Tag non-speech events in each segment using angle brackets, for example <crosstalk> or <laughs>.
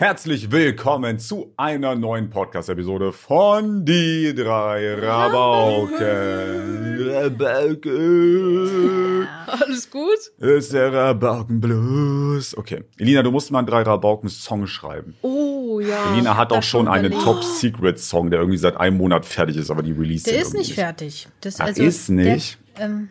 Herzlich willkommen zu einer neuen Podcast-Episode von Die drei Rabauken. Rabauken. Alles gut? Ist der Rabauken-Blues. Okay. Elina, du musst mal einen drei Rabauken-Song schreiben. Oh ja. Elina hat auch schon einen. Top-Secret-Song, der irgendwie seit einem Monat fertig ist, aber die Release Der ist nicht fertig. Das also ist nicht? Der, ähm,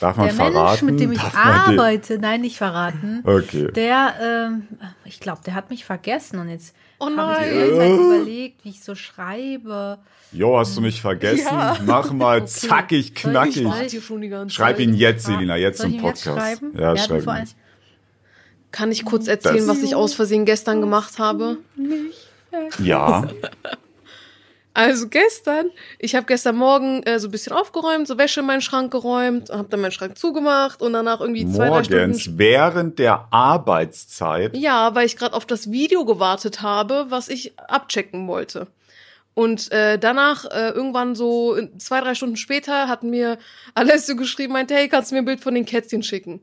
Darf man der verraten? Mensch, mit dem ich den- arbeite, nein, nicht verraten. Okay. Der, ähm, ich glaube, der hat mich vergessen und jetzt Oh habe ich ganze Zeit überlegt, wie ich so schreibe. Jo, hast du mich vergessen? Ja. Mach mal <laughs> Okay. zackig, Soll knackig. Ich warte hier schon die ganze Schreib Zeit. ihn jetzt, Elina, jetzt Soll im ich ihn jetzt Podcast. schreiben? Ja, du schreib ihn. Kann ich kurz erzählen, Das- was ich aus Versehen gestern gemacht habe? Ja. <laughs> Also gestern, ich habe gestern Morgen äh, so ein bisschen aufgeräumt, so Wäsche in meinen Schrank geräumt, habe dann meinen Schrank zugemacht und danach irgendwie zwei, drei Stunden Morgens, während der Arbeitszeit. Ja, weil ich gerade auf das Video gewartet habe, was ich abchecken wollte. Und äh, danach, äh, irgendwann so zwei, drei Stunden später, hat mir Alessio geschrieben, meinte, hey, kannst du mir ein Bild von den Kätzchen schicken?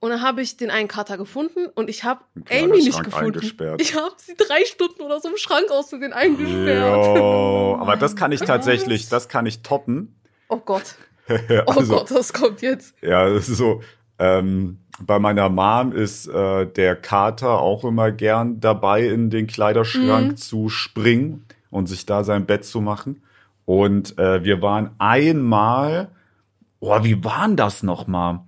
Und dann habe ich den einen Kater gefunden und ich habe Amy nicht gefunden. Ich habe sie drei Stunden oder so im Schrank aus Versehen eingesperrt. Jo, <laughs> aber das kann ich tatsächlich, das kann ich toppen. Oh Gott. <laughs> Oh Also, Gott, das kommt jetzt. Ja, das ist so. Ähm, bei meiner Mom ist äh, der Kater auch immer gern dabei, in den Kleiderschrank Mhm. zu springen und sich da sein Bett zu machen. Und äh, wir waren einmal, oh, wie waren das nochmal?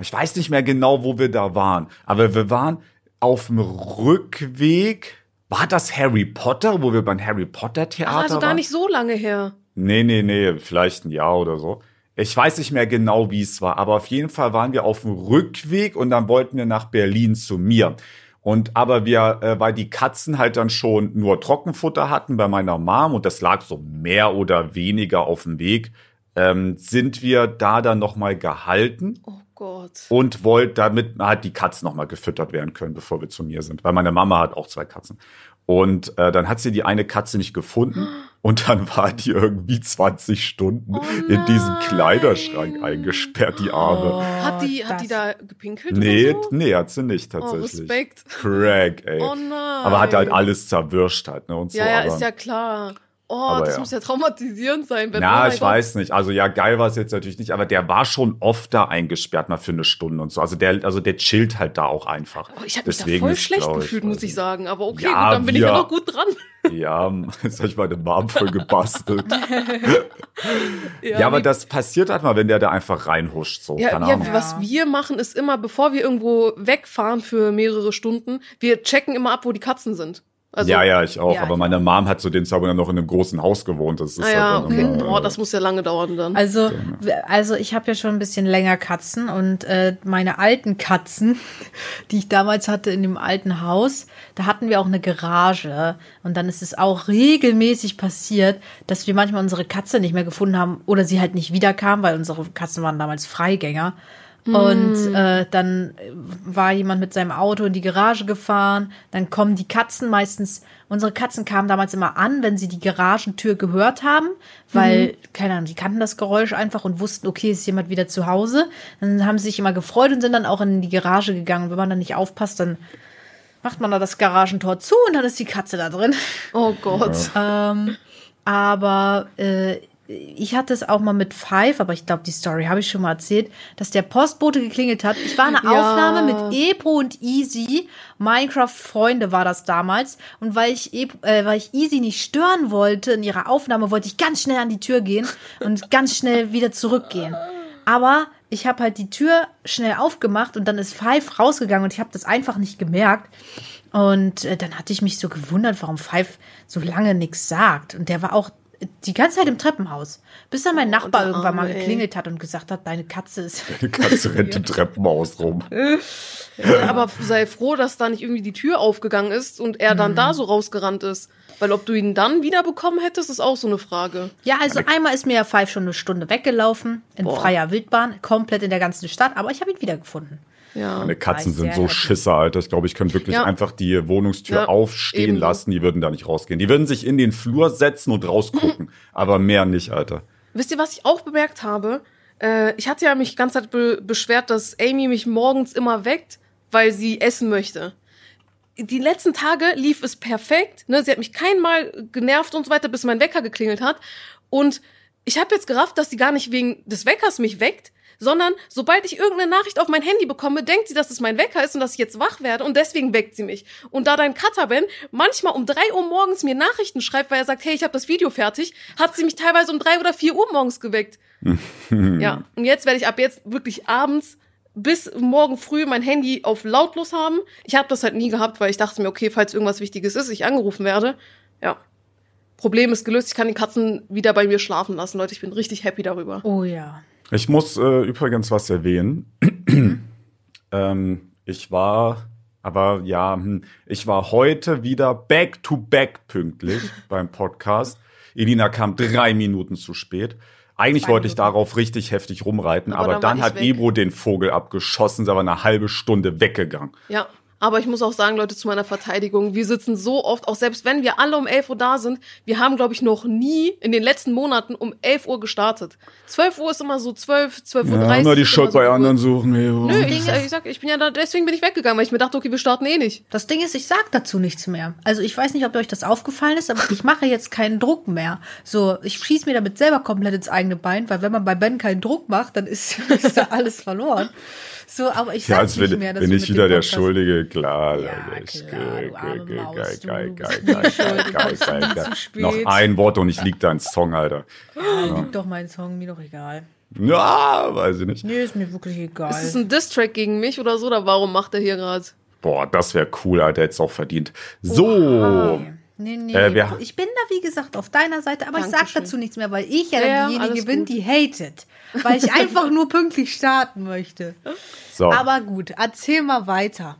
Ich weiß nicht mehr genau, wo wir da waren, aber wir waren auf dem Rückweg. War das Harry Potter, wo wir beim Harry Potter Theater Ah, also gar waren? nicht so lange her. Nee, nee, nee, vielleicht ein Jahr oder so. Ich weiß nicht mehr genau, wie es war, aber auf jeden Fall waren wir auf dem Rückweg und dann wollten wir nach Berlin zu mir. Und aber wir, äh, weil die Katzen halt dann schon nur Trockenfutter hatten bei meiner Mom und das lag so mehr oder weniger auf dem Weg, ähm, sind wir da dann noch mal gehalten Oh Gott. und wollt damit halt die Katzen noch mal gefüttert werden können, bevor wir zu mir sind, weil meine Mama hat auch zwei Katzen. Und äh, dann hat sie die eine Katze nicht gefunden <gasps> und dann war die irgendwie 20 Stunden Oh in diesen. Kleiderschrank eingesperrt, die Arme. Hat <gasps> die, hat die Oh, da gepinkelt nee, oder so? nee, hat sie nicht Oh, tatsächlich. Respekt. Crack, ey. Oh nein. aber hat halt alles zerwirscht halt, ne? Und so. Ja, ja, aber, ist ja klar. Oh, Aber das ja. muss ja traumatisierend sein. Wenn, Na, ich Gott. weiß nicht. Also ja, geil war es jetzt natürlich nicht, aber der war schon oft da eingesperrt, mal für eine Stunde und so. Also der, also der chillt halt da auch einfach. Oh, ich habe mich da Deswegen voll schlecht gefühlt, muss ich sagen. Aber okay, Ja, gut, dann bin ich wir- ja noch gut dran. <laughs> Ja, jetzt habe ich meine Mom voll gebastelt. <laughs> Ja, ja, aber nee. das passiert halt mal, wenn der da einfach reinhuscht. So, ja, keine ja, Ahnung. was wir machen, ist immer, bevor wir irgendwo wegfahren für mehrere Stunden, wir checken immer ab, wo die Katzen sind. Also, ja, ja, ich auch. Ja, aber meine Mom hat zu dem Zeitpunkt noch in einem großen Haus gewohnt. Das ist Ah ja, halt okay. Boah, äh, das muss ja lange dauern dann. Also, also ich habe ja schon ein bisschen länger Katzen und äh, meine alten Katzen, <laughs> die ich damals hatte in dem alten Haus, da hatten wir auch eine Garage und dann ist es auch regelmäßig passiert, dass wir manchmal unsere Katze nicht mehr gefunden haben oder sie halt nicht wiederkam, weil unsere Katzen waren damals Freigänger. Und äh, dann war jemand mit seinem Auto in die Garage gefahren. Dann kommen die Katzen meistens. Unsere Katzen kamen damals immer an, wenn sie die Garagentür gehört haben, weil, keine Ahnung, die kannten das Geräusch einfach und wussten, okay, ist jemand wieder zu Hause. Dann haben sie sich immer gefreut und sind dann auch in die Garage gegangen. Und wenn man dann nicht aufpasst, dann macht man da das Garagentor zu und dann ist die Katze da drin. oh Gott. Ähm, aber äh, ich hatte es auch mal mit Five, aber ich glaube, die Story habe ich schon mal erzählt, dass der Postbote geklingelt hat. Ich war eine Ja. Aufnahme mit Ebro und Easy. Minecraft-Freunde war das damals. Und weil ich, Eb äh, weil ich Easy nicht stören wollte in ihrer Aufnahme, wollte ich ganz schnell an die Tür gehen und <laughs> ganz schnell wieder zurückgehen. Aber ich habe halt die Tür schnell aufgemacht und dann ist Five rausgegangen und ich habe das einfach nicht gemerkt. Und äh, dann hatte ich mich so gewundert, warum Five so lange nichts sagt. Und der war auch die ganze Zeit im Treppenhaus. Bis dann mein Oh, Nachbar der irgendwann mal Arme, ey. geklingelt hat und gesagt hat, deine Katze ist. <laughs> Die Katze rennt im Treppenhaus rum. <laughs> Ja, aber sei froh, dass da nicht irgendwie die Tür aufgegangen ist und er dann da so rausgerannt ist. Weil ob du ihn dann wiederbekommen hättest, ist auch so eine Frage. Ja, also einmal ist mir ja Five schon eine Stunde weggelaufen, in Boah. freier Wildbahn, komplett in der ganzen Stadt, aber ich habe ihn wiedergefunden. Ja. Meine Katzen sind so happy. Schisser, Alter. Ich glaube, ich könnte wirklich Ja. einfach die Wohnungstür Ja, aufstehen ebenso. lassen. Die würden da nicht rausgehen. Die würden sich in den Flur setzen und rausgucken. <laughs> aber mehr nicht, Alter. Wisst ihr, was ich auch bemerkt habe? Äh, ich hatte ja mich die ganze Zeit be beschwert, dass Amy mich morgens immer weckt, weil sie essen möchte. die letzten Tage lief es perfekt. Ne? Sie hat mich kein Mal genervt und so weiter, bis mein Wecker geklingelt hat. Und ich habe jetzt gerafft, dass sie gar nicht wegen des Weckers mich weckt, sondern sobald ich irgendeine Nachricht auf mein Handy bekomme, denkt sie, dass es mein Wecker ist und dass ich jetzt wach werde und deswegen weckt sie mich. Und da dein Cutter Ben manchmal um drei Uhr morgens mir Nachrichten schreibt, weil er sagt, hey, ich habe das Video fertig, hat sie mich teilweise um drei oder vier Uhr morgens geweckt. <laughs> ja, und jetzt werde ich ab jetzt wirklich abends bis morgen früh mein Handy auf lautlos haben. Ich habe das halt nie gehabt, weil ich dachte mir, okay, falls irgendwas Wichtiges ist, ich angerufen werde. Ja. Problem ist gelöst, ich kann die Katzen wieder bei mir schlafen lassen, Leute. Ich bin richtig happy darüber. Oh ja. Ich muss äh, übrigens was erwähnen. <clears throat> ähm, ich war, aber ja, hm, ich war heute wieder back to back pünktlich <laughs> beim Podcast. Elina kam drei Minuten zu spät. Eigentlich Zwei wollte ich Minuten. darauf richtig heftig rumreiten, Aber aber, dann dann hat weg. Ebro den Vogel abgeschossen, ist aber eine halbe Stunde weggegangen. Ja. Aber ich muss auch sagen, Leute, zu meiner Verteidigung, wir sitzen so oft, auch selbst wenn wir alle um 11 Uhr da sind, wir haben, glaube ich, noch nie in den letzten Monaten um 11 Uhr gestartet. 12 Uhr ist immer so 12, 12 Uhr. Ja, 30 immer die ist Schuld so bei anderen suchen. Ebro. Nö, ich, ich sag, ich bin ja da, deswegen bin ich weggegangen, weil ich mir dachte, okay, wir starten eh nicht. Das Ding ist, ich sag dazu nichts mehr. Also ich weiß nicht, ob euch das aufgefallen ist, aber ich mache jetzt keinen Druck mehr. So, ich schieß mir damit selber komplett ins eigene Bein, weil wenn man bei Ben keinen Druck macht, dann ist, <laughs> ist da alles verloren. So, aber ich Ja, sag als nicht bin, mehr, dass bin ich wieder der Podcast- Schuldige, klar. Ja, Leute. klar. Noch ein Wort und ich lieg dein Song, Alter. Ja, liegt doch mein Song, mir doch egal. Ja, weiß ich nicht. Nee, ist mir wirklich egal. Ist es ein Diss-Track gegen mich oder so, oder warum macht er hier gerade? Boah, das wäre cool, Alter, hätte es auch verdient. So. Nee, nee, nee. Äh, wir- ich bin da, wie gesagt, auf deiner Seite, aber ich sag Dankeschön. dazu nichts mehr, weil ich ja, Ja, diejenige bin, gut. die hatet. Weil ich <laughs> einfach nur pünktlich starten möchte. So, Aber gut, erzähl mal weiter.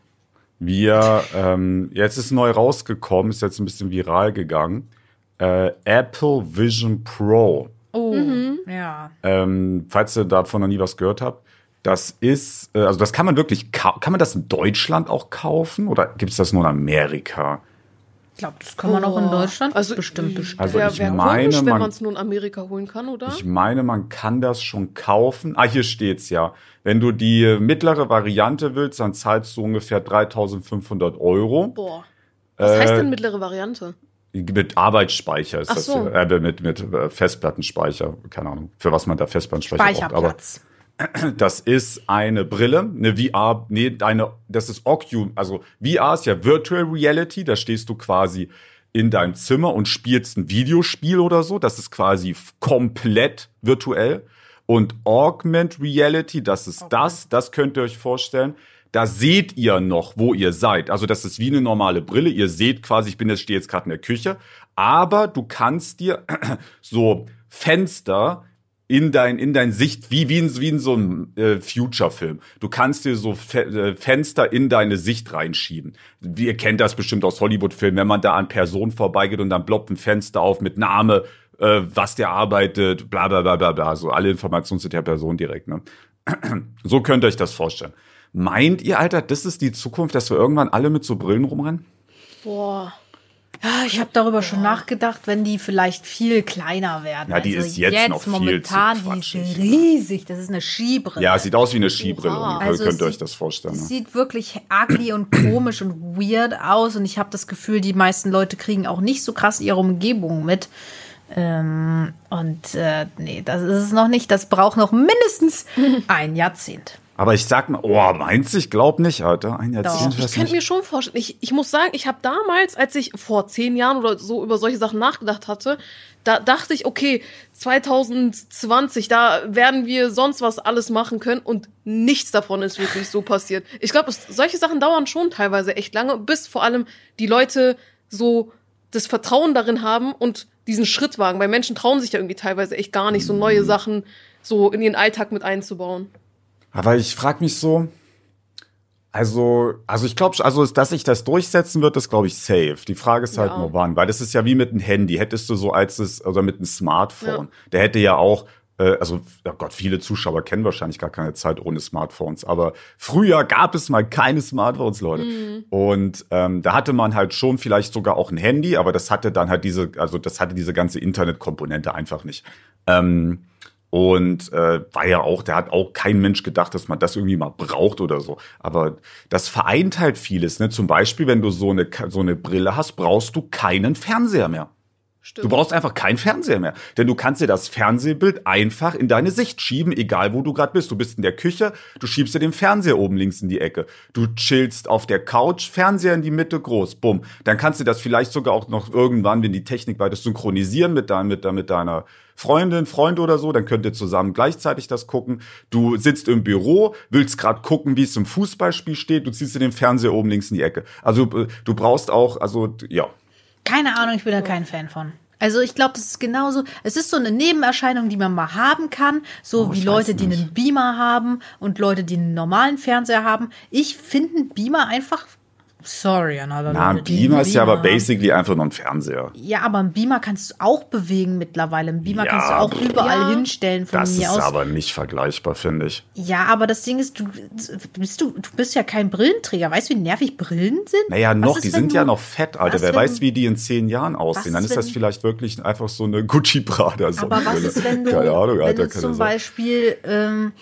wir, ähm, jetzt ist neu rausgekommen, ist jetzt ein bisschen viral gegangen. Äh, Apple Vision Pro. Oh, Mhm. ja. Ähm, falls ihr davon noch nie was gehört habt, das ist, äh, also das kann man wirklich, kann man das in Deutschland auch kaufen oder gibt es das nur in Amerika? Ich glaube, das kann man auch in Boah. Deutschland also, bestimmt bestellen. Also ich wär meine, komisch, wenn man- es nur in Amerika holen kann, oder? Ich meine, man kann das schon kaufen. Ah, hier steht's ja. Wenn du die mittlere Variante willst, dann zahlst du ungefähr 3.500 Euro. Boah. Was heißt Äh, denn mittlere Variante? Mit Arbeitsspeicher ist Ach das. so. Äh, mit, mit äh, Festplattenspeicher. Keine Ahnung, für was man da Festplattenspeicher braucht. Aber Speicherplatz. Das ist eine Brille, eine VR, nee, eine, das ist Ocu, also VR ist ja Virtual Reality, da stehst du quasi in deinem Zimmer und spielst ein Videospiel oder so, das ist quasi komplett virtuell. Und Augment Reality, das ist das, das könnt ihr euch vorstellen. Da seht ihr noch, wo ihr seid. Also das ist wie eine normale Brille. Ihr seht quasi, ich bin jetzt stehe jetzt gerade in der Küche, aber du kannst dir <clears throat> so Fenster in dein in dein Sicht wie wie in, wie in so einem äh, Future Film. Du kannst dir so Fe äh, Fenster in deine Sicht reinschieben. Ihr kennt das bestimmt aus Hollywood Filmen, wenn man da an Personen vorbeigeht und dann ploppt ein Fenster auf mit Name, äh, was der arbeitet, bla bla bla bla bla, so alle Informationen zu der Person direkt, ne? <clears throat> So könnt ihr euch das vorstellen. Meint ihr, Alter, das ist die Zukunft, dass wir irgendwann alle mit so Brillen rumrennen? Boah. Ja, ich habe darüber schon nachgedacht, wenn die vielleicht viel kleiner werden. Also Ja, die ist jetzt noch viel momentan, zu die ist riesig. Das ist eine Skibrille. Ja, sieht aus wie eine Skibrille. Ungefähr, Also könnt ihr euch das vorstellen. Ne? sieht wirklich ugly und komisch und weird aus und ich habe das Gefühl, die meisten Leute kriegen auch nicht so krass ihre Umgebung mit. Ähm, und äh, nee, das ist es noch nicht. Das braucht noch mindestens <laughs> ein Jahrzehnt. Aber ich sag mal, oh, meinst du? Ich glaub nicht, Alter. Ein. Jahrzehnt. Ich könnte mir schon vorstellen, ich, ich muss sagen, ich habe damals, als ich vor zehn Jahren oder so über solche Sachen nachgedacht hatte, da dachte ich, okay, 2020, da werden wir sonst was alles machen können und nichts davon ist wirklich so passiert. Ich glaube, solche Sachen dauern schon teilweise echt lange, bis vor allem die Leute so das Vertrauen darin haben und diesen Schritt wagen. Weil Menschen trauen sich ja irgendwie teilweise echt gar nicht, so neue Sachen so in ihren Alltag mit einzubauen. Aber ich frag mich so, also, also ich glaube, also dass sich das durchsetzen wird, ist glaube ich safe. Die Frage ist halt Ja. nur wann, weil das ist ja wie mit einem Handy. Hättest du so als es oder mit einem Smartphone, Ja. der hätte ja auch äh, also, oh Gott, viele Zuschauer kennen wahrscheinlich gar keine Zeit ohne Smartphones. Aber früher gab es mal keine Smartphones, Leute. Und ähm, da hatte man halt schon vielleicht sogar auch ein Handy, aber das hatte dann halt diese, also das hatte diese ganze Internetkomponente einfach nicht. Ähm, Und äh, war ja auch, der hat auch kein Mensch gedacht, dass man das irgendwie mal braucht oder so. Aber das vereint halt vieles. Ne? Zum Beispiel, wenn du so eine, so eine Brille hast, brauchst du keinen Fernseher mehr. Stimmt. Du brauchst einfach keinen Fernseher mehr. Denn du kannst dir das Fernsehbild einfach in deine Sicht schieben, egal wo du gerade bist. Du bist in der Küche, du schiebst dir den Fernseher oben links in die Ecke. Du chillst auf der Couch, Fernseher in die Mitte, groß, bumm. Dann kannst du das vielleicht sogar auch noch irgendwann, wenn die Technik weiter synchronisieren mit, dein, mit, mit deiner Freundin, Freund oder so, dann könnt ihr zusammen gleichzeitig das gucken. Du sitzt im Büro, willst gerade gucken, wie es im Fußballspiel steht, du ziehst dir den Fernseher oben links in die Ecke. Also äh, du brauchst auch, also ja, Keine Ahnung, ich bin da kein Fan von. Also ich glaube, das ist genauso. Es ist so eine Nebenerscheinung, die man mal haben kann, so Oh, wie Leute, die einen Beamer haben und Leute, die einen normalen Fernseher haben. Ich finde einen Beamer einfach. Sorry, an alle Na, ein Beamer ist ja aber basically einfach nur ein Fernseher. Ja, aber einen Beamer kannst du auch bewegen mittlerweile. Einen Beamer Ja, kannst du auch überall Ja. hinstellen von Das mir ist aus. aber nicht vergleichbar, finde ich. Ja, aber das Ding ist, du bist du, du bist ja kein Brillenträger. Weißt du, wie nervig Brillen sind? Naja, noch, ist, die wenn sind du- ja noch fett, Alter. Wer wenn- weiß, wie die in zehn Jahren aussehen. Dann ist, ist das wenn- vielleicht wirklich einfach so eine Gucci Prada Aber was ist, wenn du, Keine Ahnung, wenn Alter, du kann zum das. Beispiel, ähm,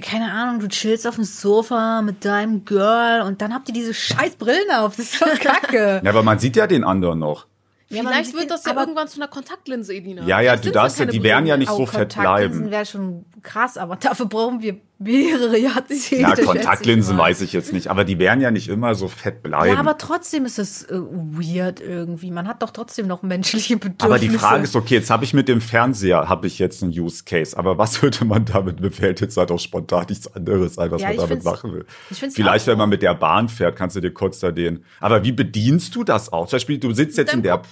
keine Ahnung, du chillst auf dem Sofa mit deinem Girl und dann habt ihr diese scheiß Brillen auf. Das ist doch <laughs> kacke. Ja, aber man sieht ja den anderen noch. Ja, Vielleicht wird das ja irgendwann zu einer Kontaktlinse, Elina. Ja, ja, du darfst ja, die werden ja nicht so fett Kontaktlinsen bleiben. wäre schon krass, aber dafür brauchen wir mehrere Jahrzehnte. Schätze Kontaktlinsen ich weiß ich jetzt nicht, aber die werden ja nicht immer so fett bleiben. Ja, aber trotzdem ist es äh, weird irgendwie. Man hat doch trotzdem noch menschliche Bedürfnisse. Aber die Frage ist, okay, jetzt habe ich mit dem Fernseher, habe ich jetzt einen Use Case, aber was würde man damit, mir fällt jetzt halt auch spontan nichts anderes ein, was Ja, man damit machen will. Vielleicht, wenn man mit der Bahn fährt, kannst du dir kurz da den, aber wie bedienst du das auch? Zum Beispiel, du sitzt jetzt in der, Kopf.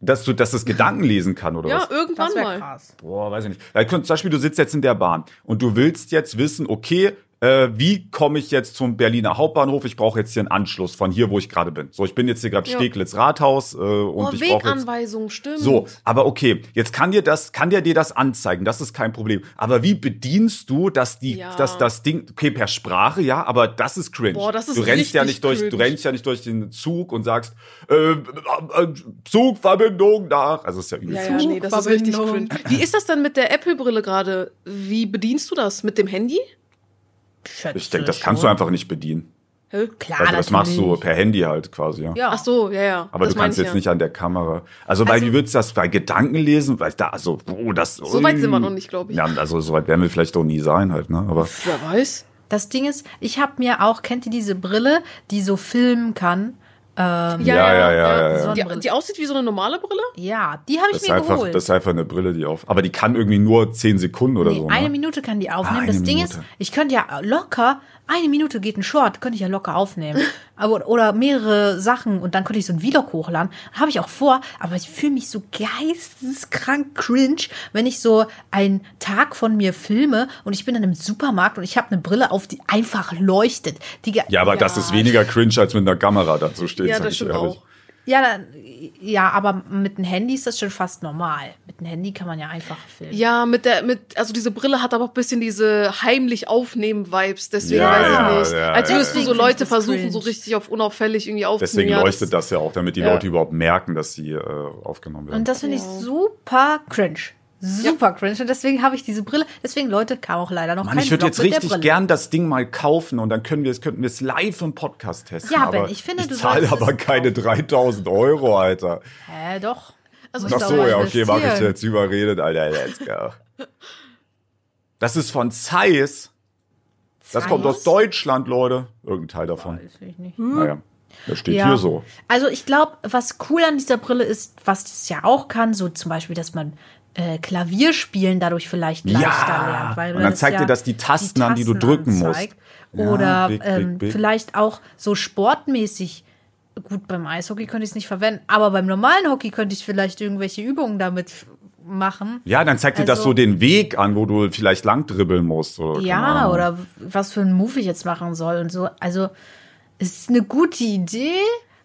Dass du, dass es Gedanken lesen kann oder Ja, was? irgendwann das wäre mal. krass. Boah, weiß ich nicht. Zum Beispiel, du sitzt jetzt in der Bahn und du willst jetzt wissen, okay, äh, wie komme ich jetzt zum Berliner Hauptbahnhof? Ich brauche jetzt hier einen Anschluss von hier, wo ich gerade bin. So, ich bin jetzt hier gerade Ja. Steglitz Rathaus äh, und Oh, ich brauche jetzt Weganweisung, stimmt. so, aber okay, jetzt kann dir das, kann der dir das anzeigen, das ist kein Problem. Aber wie bedienst du, dass die, Ja. dass das Ding, okay, per Sprache, ja, aber das ist cringe. Boah, das ist du rennst ja nicht durch, du cringe. rennst ja nicht durch den Zug und sagst, äh, äh, Zugverbindung nach. Also ist ja übel. Ja, ja, nee, das ist richtig cringe. Wie ist das denn mit der Apple-Brille gerade? Wie bedienst du das? Mit dem Handy? Schätze Ich denke, das kannst schon. du einfach nicht bedienen. Hä? Klar, Also das machst du per Handy halt quasi, ja. Ja. Ach so, ja, ja. Aber das du kannst jetzt ja. nicht an der Kamera. Also, weil Also- wie würdest du das bei Gedanken lesen? Weil da, also, oh, das. So weit sind wir noch nicht, glaube ich. Ja, also so weit werden wir vielleicht auch nie sein halt, ne? Aber Wer weiß? Das Ding ist, ich habe mir auch, kennt ihr diese Brille, die so filmen kann? Ja, ja, ja, ja, ja. Die, die aussieht wie so eine normale Brille? Ja, die habe ich das ist mir einfach, geholt. das ist einfach eine Brille, die auf. Aber die kann irgendwie nur zehn Sekunden oder nee, so. eine Ne? Minute kann die aufnehmen. Ah, eine das Ding Minute. ist, ich könnte ja locker, eine Minute geht ein Short, könnte ich ja locker aufnehmen. <laughs> aber, oder mehrere Sachen und dann könnte ich so ein Vlog hochladen. Habe ich auch vor, aber ich fühle mich so geisteskrank cringe, wenn ich so einen Tag von mir filme und ich bin dann im Supermarkt und ich habe eine Brille auf, die einfach leuchtet. Die, Ja, aber das ist weniger cringe, als mit einer Kamera dazu steht. Ja, sag das ich stimmt ehrlich. auch. Ja, dann, ja, aber mit dem Handy ist das schon fast normal. Mit dem Handy kann man ja einfach filmen. Ja, mit der, mit, also diese Brille hat aber auch ein bisschen diese heimlich aufnehmen Vibes, deswegen Ja, weiß ich ja, nicht. ja, Als würdest ja. du so Leute ich das versuchen, cringe. so richtig auf unauffällig irgendwie aufzunehmen. Deswegen ja, leuchtet das ja auch, damit die Ja. Leute überhaupt merken, dass sie äh, aufgenommen werden. Und das finde ich super cringe. Super cringe. Und deswegen habe ich diese Brille. Deswegen, Leute, kam auch leider noch Mann, kein ich würde jetzt richtig gern das Ding mal kaufen und dann können wir es, könnten wir es live im Podcast testen. Ja, Ben, aber ich finde, ich du zahle solltest aber keine kaufen. 3000 Euro, Alter. Hä, doch. Also Ach so, ja, okay, mach ich jetzt überredet, Alter, let's go. Das ist von Zeiss. Das kommt aus? Deutschland, Leute. Irgendein Teil davon. Weiß ich nicht. Naja, das steht Ja. hier so. Also ich glaube, was cool an dieser Brille ist, was das ja auch kann, so zum Beispiel, dass man äh, Klavierspielen dadurch vielleicht leichter Ja. lernt. Weil Und dann zeigt ja dir das die Tasten an, die du drücken musst. anzeigt. Ja, Oder big, big, ähm, big. vielleicht auch so sportmäßig. Gut, beim Eishockey könnte ich es nicht verwenden, aber beim normalen Hockey könnte ich vielleicht irgendwelche Übungen damit machen. Ja, dann zeigt dir das Also- so den Weg an, wo du vielleicht lang dribbeln musst. Oder, Ja, oder was für einen Move ich jetzt machen soll und so. Also, es ist eine gute Idee.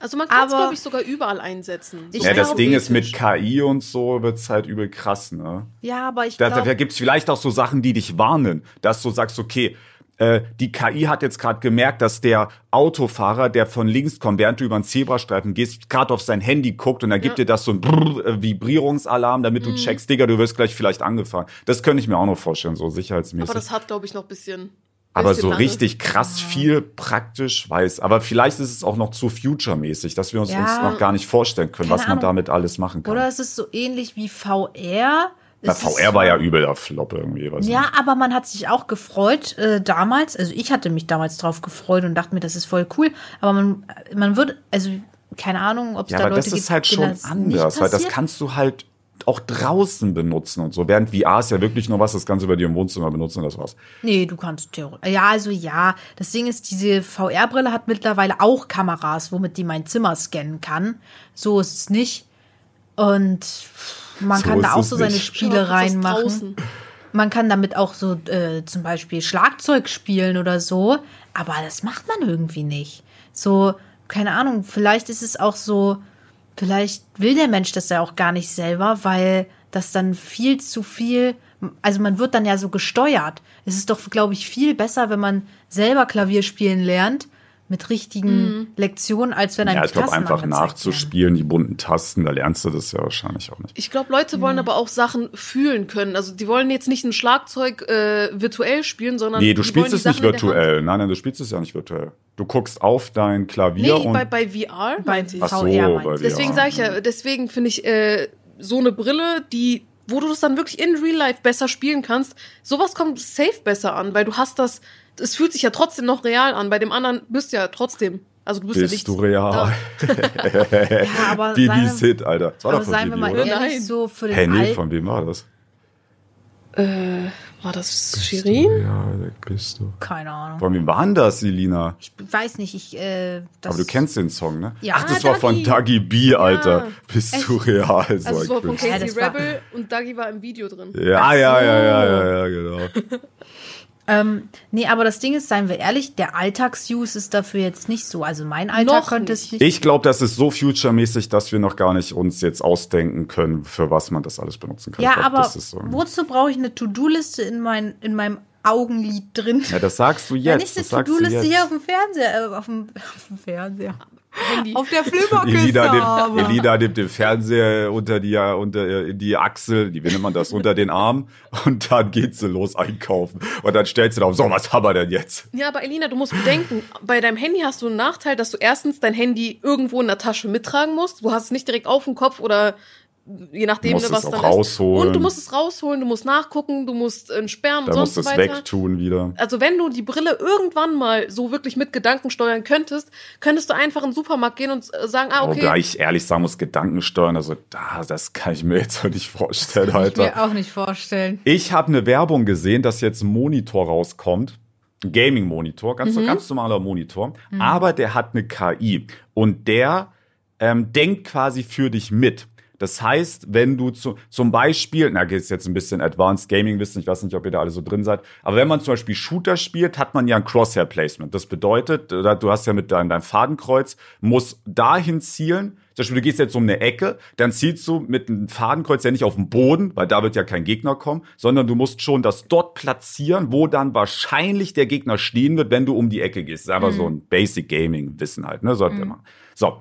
Also man kann es, glaube ich, sogar überall einsetzen. So Ich Ja, das Ding ist mit. KI und so wird's halt übel krass, ne? Ja, aber ich Da, glaube. da gibt's vielleicht auch so Sachen, die dich warnen, dass du sagst, okay, äh, die KI hat jetzt gerade gemerkt, dass der Autofahrer, der von links kommt, während du über den Zebrastreifen gehst, gerade auf sein Handy guckt und dann gibt dir das so ein Brrr, äh, Vibrierungsalarm, damit du checkst, Digga, du wirst gleich vielleicht angefahren. Das könnte ich mir auch noch vorstellen, so sicherheitsmäßig. Aber das hat, glaube ich, noch bisschen. Aber so richtig krass viel praktisch weiß. Aber vielleicht ist es auch noch zu future-mäßig, dass wir uns, Ja. uns noch gar nicht vorstellen können, was man Ahnung. damit alles machen kann. Oder es ist so ähnlich wie VR. Na, Es VR war ja übel der Flop irgendwie. Ja, nicht. aber man hat sich auch gefreut äh, damals. Also ich hatte mich damals drauf gefreut und dachte mir, das ist voll cool. Aber man, man würde, also keine Ahnung, ob es ja, da aber Leute das ist gibt, halt schon anders, weil das kannst du halt auch draußen benutzen und so. Während VR ist ja wirklich nur was, das kannst du bei dir im Wohnzimmer benutzen und das war's. Nee, du kannst theoretisch. Ja, also ja. Das Ding ist, diese VR-Brille hat mittlerweile auch Kameras, womit die mein Zimmer scannen kann. So ist es nicht. Und man So kann da auch so seine nicht. Spiele reinmachen. Man kann damit auch so äh, zum Beispiel Schlagzeug spielen oder so, aber das macht man irgendwie nicht. So, keine Ahnung, vielleicht ist es auch so, vielleicht will der Mensch das ja auch gar nicht selber, weil das dann viel zu viel, also man wird dann ja so gesteuert. Es ist doch, glaube ich, viel besser, wenn man selber Klavier spielen lernt mit richtigen Lektionen, als wenn einem Ja, ich glaube, einfach nachzuspielen, die bunten Tasten, da lernst du das ja wahrscheinlich auch nicht. Ich glaube, Leute wollen aber auch Sachen fühlen können. Also die wollen jetzt nicht ein Schlagzeug äh, virtuell spielen, sondern Nee, du die spielst es nicht virtuell. Nein, nein, du spielst es ja nicht virtuell. Du guckst auf dein Klavier Nee, und bei, bei VR Bei meinte ich. Ach so, VR bei ich. Deswegen VR. sage ich ja, deswegen finde ich äh, so eine Brille, die, wo du das dann wirklich in Real Life besser spielen kannst, sowas kommt safe besser an, weil du hast das, es fühlt sich ja trotzdem noch real an. Bei dem anderen bist du ja trotzdem, also du bist, ja bist nicht du real. <laughs> Ja, aber Sid, Alter. Das war Aber doch von seien wir Bibi, mal oder? ehrlich, Nein. so für den Hä, nee, von wem war das? Da. Äh, war das Shirin? Ja, bist du. Keine Ahnung. Von wem war denn das, Selina? Ich weiß nicht, ich, äh, das Aber du kennst den Song, ne? Ja. Ach, das Ah, war von Dagi. B, Alter. Ja. Bist Echt? du real? So Also es ein war von. Ja, Casey das war- Rebel und Dagi war im Video drin. Ja, ja, ja, ja, ja, ja, genau. <laughs> Ähm, nee, aber das Ding ist, seien wir ehrlich, der Alltagsuse ist dafür jetzt nicht so. Also mein Alltag Noch könnte es nicht. nicht. Ich glaube, das ist so future-mäßig, dass wir noch gar nicht uns jetzt ausdenken können, für was man das alles benutzen kann. ja, glaub, aber das ist so. wozu brauche ich eine To-Do-Liste in, mein, in meinem Augenlid drin? Ja, das sagst du Wenn jetzt. ich eine To-Do-Liste hier auf dem Fernseher, äh, auf dem, <laughs> auf dem Fernseher, Handy. auf der Flimmerkiste Elida nimmt, Elida nimmt den Fernseher unter die, unter äh, die Achsel, wie nennt man das, <laughs> unter den Arm und dann geht sie los einkaufen. Und dann stellt sie drauf, so, was haben wir denn jetzt? Ja, aber Elina, du musst bedenken, bei deinem Handy hast du einen Nachteil, dass du erstens dein Handy irgendwo in der Tasche mittragen musst. Du hast es nicht direkt auf dem Kopf oder je nachdem, Du musst ne, was es auch dann rausholen. ist. Und du musst es rausholen, du musst nachgucken, du musst äh, sperren Da und musst sonst du so es weiter. wegtun wieder. Also wenn du die Brille irgendwann mal so wirklich mit Gedanken steuern könntest, könntest du einfach in den Supermarkt gehen und äh, sagen, ah, okay, Wobei ich ehrlich sagen muss, Gedanken steuern, also da, das kann ich mir jetzt nicht vorstellen, ich Alter. mir auch nicht vorstellen. Ich habe eine Werbung gesehen, dass jetzt ein Monitor rauskommt. Ein Gaming-Monitor, ganz, ganz normaler Monitor. Aber der hat eine KI. Und der ähm, denkt quasi für dich mit. Das heißt, wenn du zu, zum Beispiel, na, geht's jetzt ein bisschen Advanced Gaming Wissen, ich weiß nicht, ob ihr da alle so drin seid, aber wenn man zum Beispiel Shooter spielt, hat man ja ein Crosshair Placement. Das bedeutet, äh, du hast ja mit deinem, deinem Fadenkreuz, muss dahin zielen. Zum Beispiel, du gehst jetzt um eine Ecke, dann zielst du mit einem Fadenkreuz ja nicht auf den Boden, weil da wird ja kein Gegner kommen, sondern du musst schon das dort platzieren, wo dann wahrscheinlich der Gegner stehen wird, wenn du um die Ecke gehst. Das ist einfach so ein Basic Gaming Wissen halt, ne? Sollte man. So.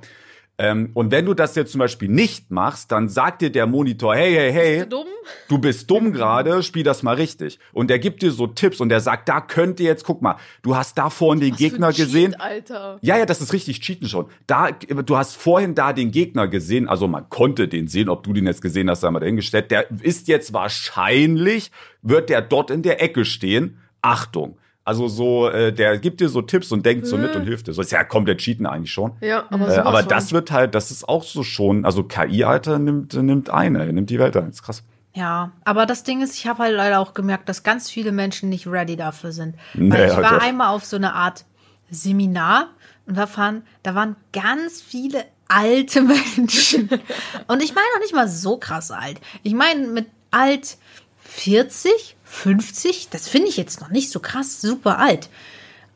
Ähm, und wenn du das jetzt zum Beispiel nicht machst, dann sagt dir der Monitor, hey, hey, hey, bist du dumm? du bist dumm <laughs> gerade, spiel das mal richtig. Und der gibt dir so Tipps und der sagt, da könnt ihr jetzt, guck mal, du hast da vorhin den Was Gegner Cheat, gesehen. Alter. Ja, ja, das ist richtig cheaten schon. Da, du hast vorhin da den Gegner gesehen, also man konnte den sehen, ob du den jetzt gesehen hast, da mal dahingestellt. Der ist jetzt wahrscheinlich, wird der dort in der Ecke stehen. Achtung. Also so, äh, der gibt dir so Tipps und denkt so mit und hilft dir. So ist ja komplett cheaten eigentlich schon. Ja, aber, Äh, aber das wird halt, das ist auch so schon, also KI, Alter, nimmt, nimmt ein, ey, nimmt die Welt ein. Das ist krass. Ja, aber das Ding ist, ich habe halt leider auch gemerkt, dass ganz viele Menschen nicht ready dafür sind. Nee, Weil ich war Alter. einmal auf so eine Art Seminar und da waren, da waren ganz viele alte <laughs> Menschen. und ich meine noch nicht mal so krass alt. Ich meine mit alt 40, 50, das finde ich jetzt noch nicht so krass super alt.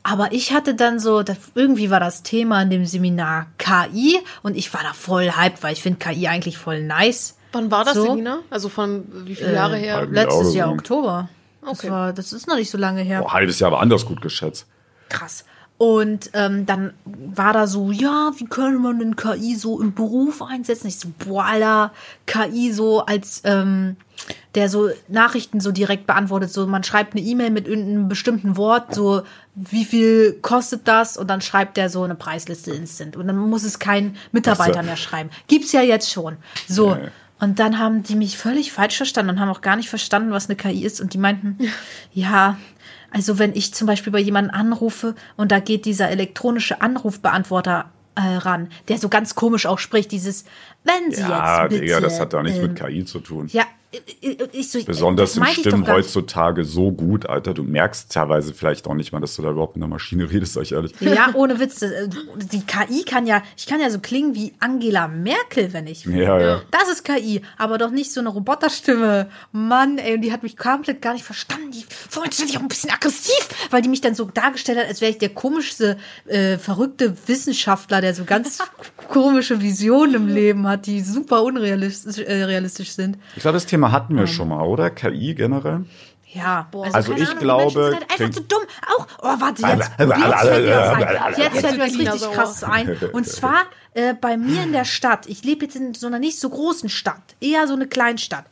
Aber ich hatte dann so, irgendwie war das Thema in dem Seminar KI und ich war da voll hyped, weil ich finde KI eigentlich voll nice. Wann war das, So. Selina? Also von wie viele Äh, Jahre her? Letztes Jahr. Oktober. Das, Okay. war, das ist noch nicht so lange her. Boah, halbes Jahr aber anders gut geschätzt. Krass. Und ähm, dann war da so, ja, wie könnte man denn KI so im Beruf einsetzen? Ich so, boah, Alter, KI so als, ähm, der so Nachrichten so direkt beantwortet. So, man schreibt eine E-Mail mit irgendeinem bestimmten Wort, so, wie viel kostet das? Und dann schreibt der so eine Preisliste instant. Und dann muss es kein Mitarbeiter so. mehr schreiben. Gibt's ja jetzt schon. So. Ja. Und dann haben die mich völlig falsch verstanden und haben auch gar nicht verstanden, was eine KI ist. Und die meinten, ja, also wenn ich zum Beispiel bei jemandem anrufe und da geht dieser elektronische Anrufbeantworter äh, ran, der so ganz komisch auch spricht, dieses, wenn Sie Ja, jetzt bitte, Digga, das hat doch nichts ähm, mit KI zu tun. Ja, ich, ich so, Besonders meinte ich doch Stimmen heutzutage so gut, Alter. Du merkst teilweise vielleicht auch nicht mal, dass du da überhaupt mit einer Maschine redest, sag ich ehrlich. Ja, <laughs> ohne Witz. äh, Die KI kann ja, ich kann ja so klingen wie Angela Merkel, wenn ich will. Ja, ja. Das ist KI, aber doch nicht so eine Roboterstimme. Mann, ey, und die hat mich komplett gar nicht verstanden. Die war natürlich auch ein bisschen aggressiv, weil die mich dann so dargestellt hat, als wäre ich der komischste, äh, verrückte Wissenschaftler, der so ganz <laughs> komische Visionen im Leben hat, die super unrealistisch äh, sind. Ich glaube, das Thema hatten Ähm. wir schon mal, oder? KI generell? Ja, Also keine ich Ahnung, glaube, Die Menschen sind halt einfach zu dumm. Auch, oh, warte, jetzt, jetzt fällt mir was richtig krasses ein. <laughs> Und zwar äh, bei mir in der Stadt. Ich lebe jetzt in so einer nicht so großen Stadt, eher so eine Kleinstadt.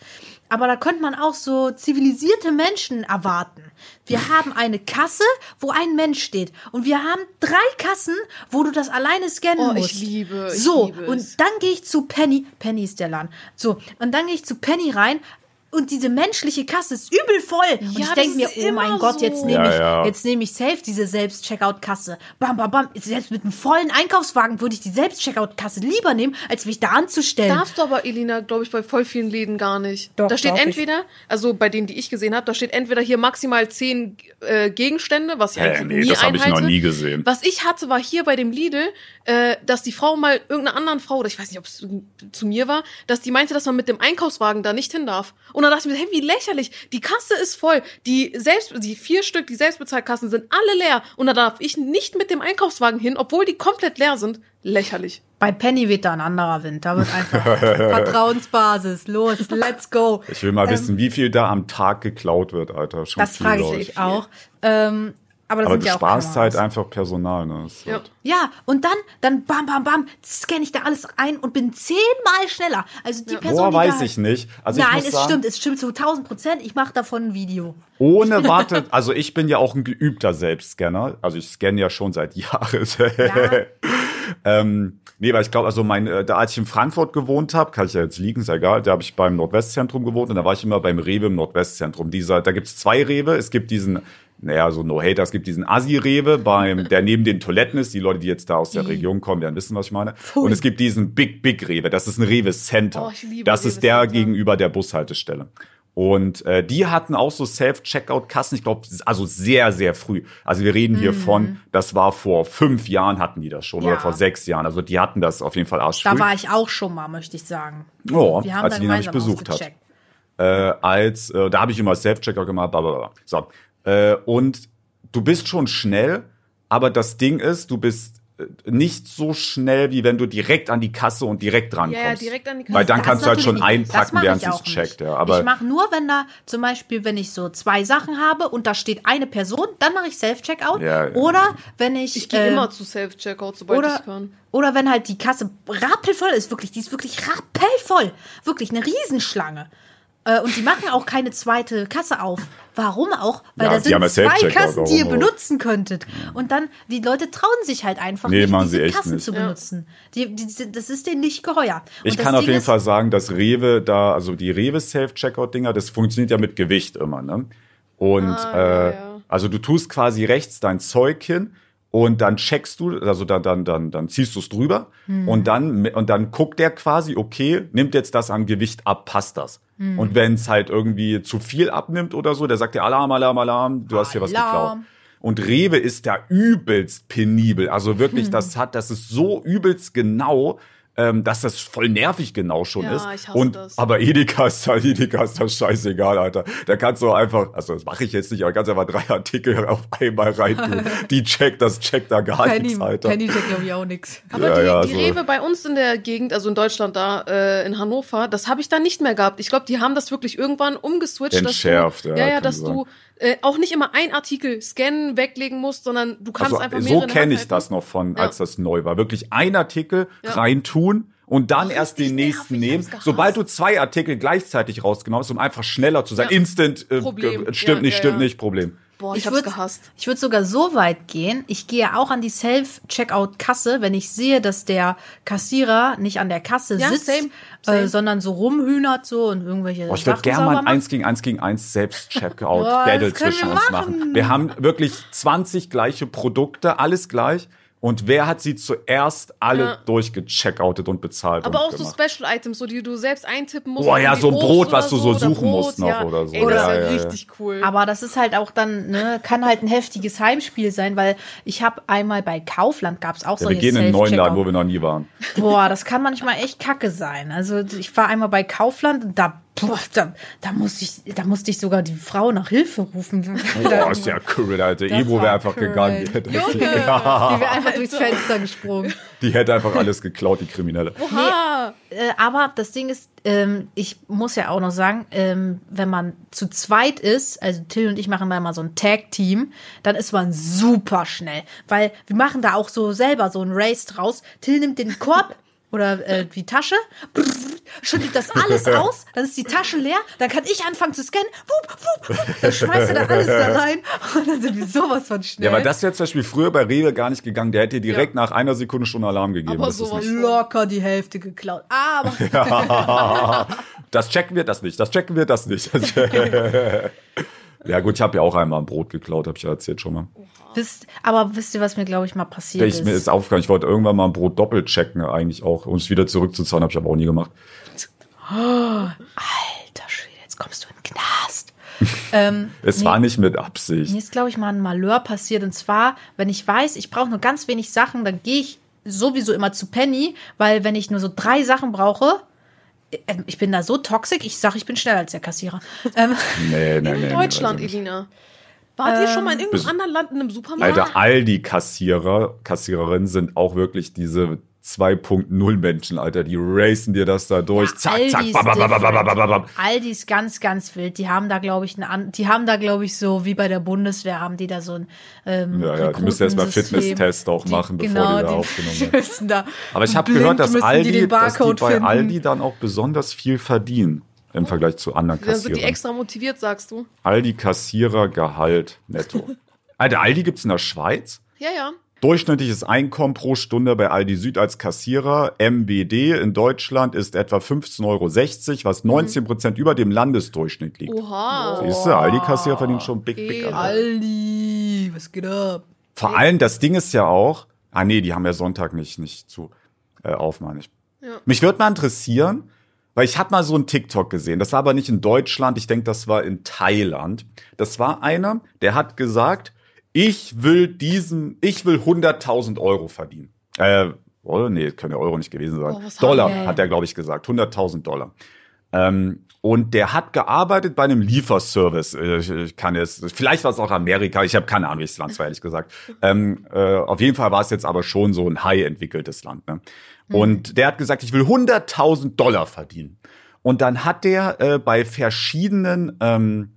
Aber da könnte man auch so zivilisierte Menschen erwarten. Wir haben eine Kasse, wo ein Mensch steht. Und wir haben drei Kassen, wo du das alleine scannen Oh, ich musst. liebe, ich so, liebe und dann gehe ich zu Penny. Penny ist der Laden. So, und dann gehe ich zu Penny rein. Und diese menschliche Kasse ist übel voll. und Ja, ich denke mir, oh mein immer Gott, jetzt so. nehme Ja, ich, ja. jetzt nehme ich safe diese Selbst-Checkout-Kasse. Bam, bam, bam. Selbst mit einem vollen Einkaufswagen würde ich die Selbst-Checkout-Kasse lieber nehmen, als mich da anzustellen. Darfst du aber, Elina, glaube ich, bei voll vielen Läden gar nicht. Doch, da steht darf ich. entweder, also bei denen, die ich gesehen habe, da steht entweder hier maximal zehn äh, Gegenstände, was ich Hä, eigentlich nee, nie das habe ich noch nie gesehen. Was ich hatte, war hier bei dem Lidl, äh, dass die Frau mal irgendeiner anderen Frau, oder ich weiß nicht, ob es zu mir war, dass die meinte, dass man mit dem Einkaufswagen da nicht hin darf. Und dann dachte ich mir, hey, wie lächerlich. Die Kasse ist voll. Die selbst, die vier Stück, die Selbstbezahlkassen sind alle leer. Und da darf ich nicht mit dem Einkaufswagen hin, obwohl die komplett leer sind. Lächerlich. Bei Penny weht da ein anderer Wind. Da wird einfach <laughs> Vertrauensbasis. Los, let's go. Ich will mal wissen, wie viel da am Tag geklaut wird, Alter. Schon Ähm, Das frage ich mich auch. Ähm, aber das Aber sind du ja auch sparst halt einfach Personal, ne? Ja. halt- Ja, und dann, dann bam, bam, bam, scanne ich da alles ein und bin zehnmal schneller. Also die Person, Boah, die weiß da ich nicht. Also ich Nein, muss es sagen, stimmt, es stimmt zu 1000 Prozent. Ich mache davon ein Video. Ohne Warte, <laughs> also ich bin ja auch ein geübter Selbstscanner. Also ich scanne ja schon seit <laughs> Jahren. ähm, nee, weil ich glaube, also mein, äh, da als ich in Frankfurt gewohnt habe, kann ich ja jetzt liegen, ist ja egal, da habe ich beim Nordwestzentrum gewohnt und da war ich immer beim Rewe im Nordwestzentrum. Dieser, da gibt's zwei Rewe, es gibt diesen, naja, so no hater, es gibt diesen Assi-Rewe, beim, <laughs> der neben den Toiletten ist. Die Leute, die jetzt da aus der Region kommen, werden wissen, was ich meine. Und es gibt diesen Big Big Rewe, das ist ein Rewe Center. Oh, ich liebe das ist der gegenüber der Bushaltestelle. Und äh, die hatten auch so Self-Checkout-Kassen, ich glaube, also sehr, sehr früh. Also wir reden hier von, das war vor fünf Jahren hatten die das schon Mhm. Ja. oder vor sechs Jahren. Also die hatten das auf jeden Fall arschfrüh. Da war ich auch schon mal, möchte ich sagen. Oh, Wir haben als die nämlich besucht hat. äh, als, äh, da habe ich immer Self-Checkout gemacht, bla, bla, bla. So. Äh, und du bist schon schnell, aber das Ding ist, du bist äh, nicht so schnell, wie wenn du direkt an die Kasse und direkt dran Ja, ja, kommst. direkt an die Kasse. Weil dann Das kannst du halt schon nicht. Das einpacken, während sie es checkt. Ja, aber ich mache nur, wenn da zum Beispiel, wenn ich so zwei Sachen habe und da steht eine Person, dann mache ich Self-Checkout. Ja, ja. Oder wenn ich. Ich gehe äh, immer zu Self-Checkout, sobald oder, ich kann. oder wenn halt die Kasse rappelvoll ist, wirklich, die ist wirklich rappelvoll. Wirklich eine Riesenschlange. Äh, und die machen auch keine zweite Kasse auf. Warum auch? Weil Ja, da die sind ja zwei Kassen, die ihr benutzen könntet. Und dann, die Leute trauen sich halt einfach Nee, nicht, diese echt Kassen nicht. zu Ja. benutzen. Die, die, das ist denen nicht geheuer. Und Ich kann auf Ding jeden ist, Fall sagen, dass Rewe da, also die Rewe Self-Checkout-Dinger, das funktioniert ja mit Gewicht immer, ne? Und Ah, äh, ja, ja. also du tust quasi rechts dein Zeug hin und dann checkst du, also dann, dann, dann, dann ziehst du es drüber Hm. und dann und dann guckt der quasi, okay, nimmt jetzt das an Gewicht ab, passt das. Hm. Und wenn es halt irgendwie zu viel abnimmt oder so, der sagt dir Alarm, Alarm, Alarm, du hast hier was Alarm. geklaut. Und Rewe ist da übelst penibel. Also wirklich, Hm. das hat, das ist so übelst genau. Ähm, dass das voll nervig genau schon Ja, ist. ich hasse und das. aber Edeka ist da, <laughs> Edeka ist das scheißegal, Alter. Da kannst du einfach, also das mache ich jetzt nicht, aber kannst einfach drei Artikel <laughs> auf einmal reintun. <laughs> Die checkt, das checkt da gar Penny, nichts, Alter. Penny checkt, glaube ich, auch nix. Aber Ja, die, ja, die so. Rewe bei uns in der Gegend, also in Deutschland da, äh, in Hannover, das habe ich da nicht mehr gehabt. Ich glaube, die haben das wirklich irgendwann umgeswitcht. Entschärft, dass du, ja, ja, dass du äh, auch nicht immer ein Artikel scannen, weglegen musst, sondern du kannst Also einfach so mehrere der kenne ich das noch von, Ja. als das neu war. Wirklich ein Artikel Ja. Reintun und dann Oh, erst den nächsten nehmen. Sobald du zwei Artikel gleichzeitig rausgenommen hast, um einfach schneller zu sein. Ja. Instant, äh, Problem. ge- stimmt Ja, nicht, ja, stimmt ja. nicht, Problem. Boah, ich, Ich gehasst. Ich würde sogar so weit gehen, ich gehe auch an die Self-Checkout-Kasse, wenn ich sehe, dass der Kassierer nicht an der Kasse Ja, sitzt, same, same. Äh, sondern so rumhühnert so und irgendwelche Boah, ich würde gerne mal ein macht. 1 gegen 1 gegen 1 <laughs> Selbst-Checkout Boah, Battle das können zwischen wir uns machen. machen. Wir haben wirklich 20 gleiche Produkte, alles gleich. Und wer hat sie zuerst alle Ja. durchgecheckoutet und bezahlt Aber und auch so gemacht? Special Items, so die du selbst eintippen musst. Boah, ja, so ein Brot, was du so suchen musst noch ja. oder so. Ey, das Ja, ist ja, richtig cool. Aber das ist halt auch dann, ne, kann halt ein heftiges Heimspiel sein, weil ich habe einmal bei Kaufland gab's auch Ja, wir gehen in einen neuen Laden, wo wir noch nie waren. Boah, das kann manchmal echt kacke sein. Also ich war einmal bei Kaufland und da, boah, da, da musste ich, da musste ich sogar die Frau nach Hilfe rufen. Boah, <laughs> ist ja cool, Alter. Das Ivo wäre einfach cool. gegangen. Die hätte, Junge, die wäre <laughs> einfach durchs Fenster gesprungen. die hätte einfach alles geklaut, die Kriminelle. Oha. Äh, aber das Ding ist, ähm, ich muss ja auch noch sagen, ähm, wenn man zu zweit ist, also Till und ich machen da immer so ein Tag-Team, dann ist man super schnell. Weil wir machen da auch so selber so ein Race draus. Till nimmt den Korb oder äh, die Tasche, schüttet das alles <laughs> aus, dann ist die Tasche leer, dann kann ich anfangen zu scannen, wup, wup, wup, dann schmeißt er da alles da rein <laughs> und dann sind wir sowas von schnell. Ja, aber das wäre zum Beispiel früher bei Rewe gar nicht gegangen. Der hätte dir direkt nach einer Sekunde schon Alarm gegeben. Aber Das nicht- locker die Hälfte geklaut. Aber <laughs> das checken wir das nicht. Das checken wir das nicht. ja gut, ich habe ja auch einmal ein Brot geklaut, habe ich ja erzählt schon mal. Wisst, aber wisst ihr, was mir, glaube ich, mal passiert Ich, mir ist aufgefallen, ich wollte irgendwann mal ein Brot doppelt checken, eigentlich auch, um es wieder zurückzuzahlen, habe ich aber auch nie gemacht. Alter Schwede, jetzt kommst du in den Knast. <laughs> ähm, Es nee, war nicht mit Absicht. Mir ist, glaube ich, mal ein Malheur passiert. Und zwar, wenn ich weiß, ich brauche nur ganz wenig Sachen, dann gehe ich sowieso immer zu Penny, weil wenn ich nur so drei Sachen brauche, äh, ich bin da so toxisch, ich sage, ich bin schneller als der Kassierer. Ähm, Nee, nee. <laughs> In nee, Deutschland. Elina. Wart ihr schon mal in Bis- irgendeinem anderen Land in einem Supermarkt? Alter, Aldi-Kassierer, Kassiererinnen sind auch wirklich diese 2.0 Menschen, Alter. Die racen dir das da durch. zack, Aldi zack, ist bam, bam, bam, bam, bam, bam, bam. Aldi ist ganz, ganz wild. Die haben da, glaube ich, eine, die haben da, glaube ich, so wie bei der Bundeswehr, haben die da so ein ähm, Ja, ja, die müssen erst mal Rekrutensystem. Fitnesstest auch machen, bevor genau, die da aufgenommen <laughs> werden. Aber ich habe gehört, dass die Aldi, dass die bei finden. Aldi dann auch besonders viel verdienen im Vergleich zu anderen Dann sind die Kassierern. extra motiviert, sagst du. Aldi Kassierer Gehalt netto. <laughs> Alter, Aldi gibt's in der Schweiz? Ja, ja. Durchschnittliches Einkommen pro Stunde bei Aldi Süd als Kassierer MBD in Deutschland ist etwa 15,60 Euro, was 19 Prozent über dem Landesdurchschnitt liegt. Oha. Siehst du, Aldi-Kassierer verdienen schon big, big. Alter. Aldi, was geht ab? Vor allem, das Ding ist ja auch, ah nee, die haben ja Sonntag nicht, nicht zu äh, auf, meine ich. Ja. Mich würde mal interessieren, weil ich habe mal so einen TikTok gesehen, das war aber nicht in Deutschland, ich denke, das war in Thailand. Das war einer, der hat gesagt, ich will diesen, ich will 100.000 Euro verdienen. Äh, oder? Nee, können ja Euro nicht gewesen sein. Oh, Dollar, wir? hat er, glaube ich, gesagt. 100.000 Dollar. Ähm, und der hat gearbeitet bei einem Lieferservice. Äh, Ich, ich kann jetzt, vielleicht war es auch Amerika, ich habe keine Ahnung, welches Land war, ehrlich gesagt. <laughs> Ähm, äh, auf jeden Fall war es jetzt aber schon so ein high entwickeltes Land. Ne? Und der hat gesagt, ich will 100.000 Dollar verdienen. Und dann hat der äh, bei verschiedenen ähm,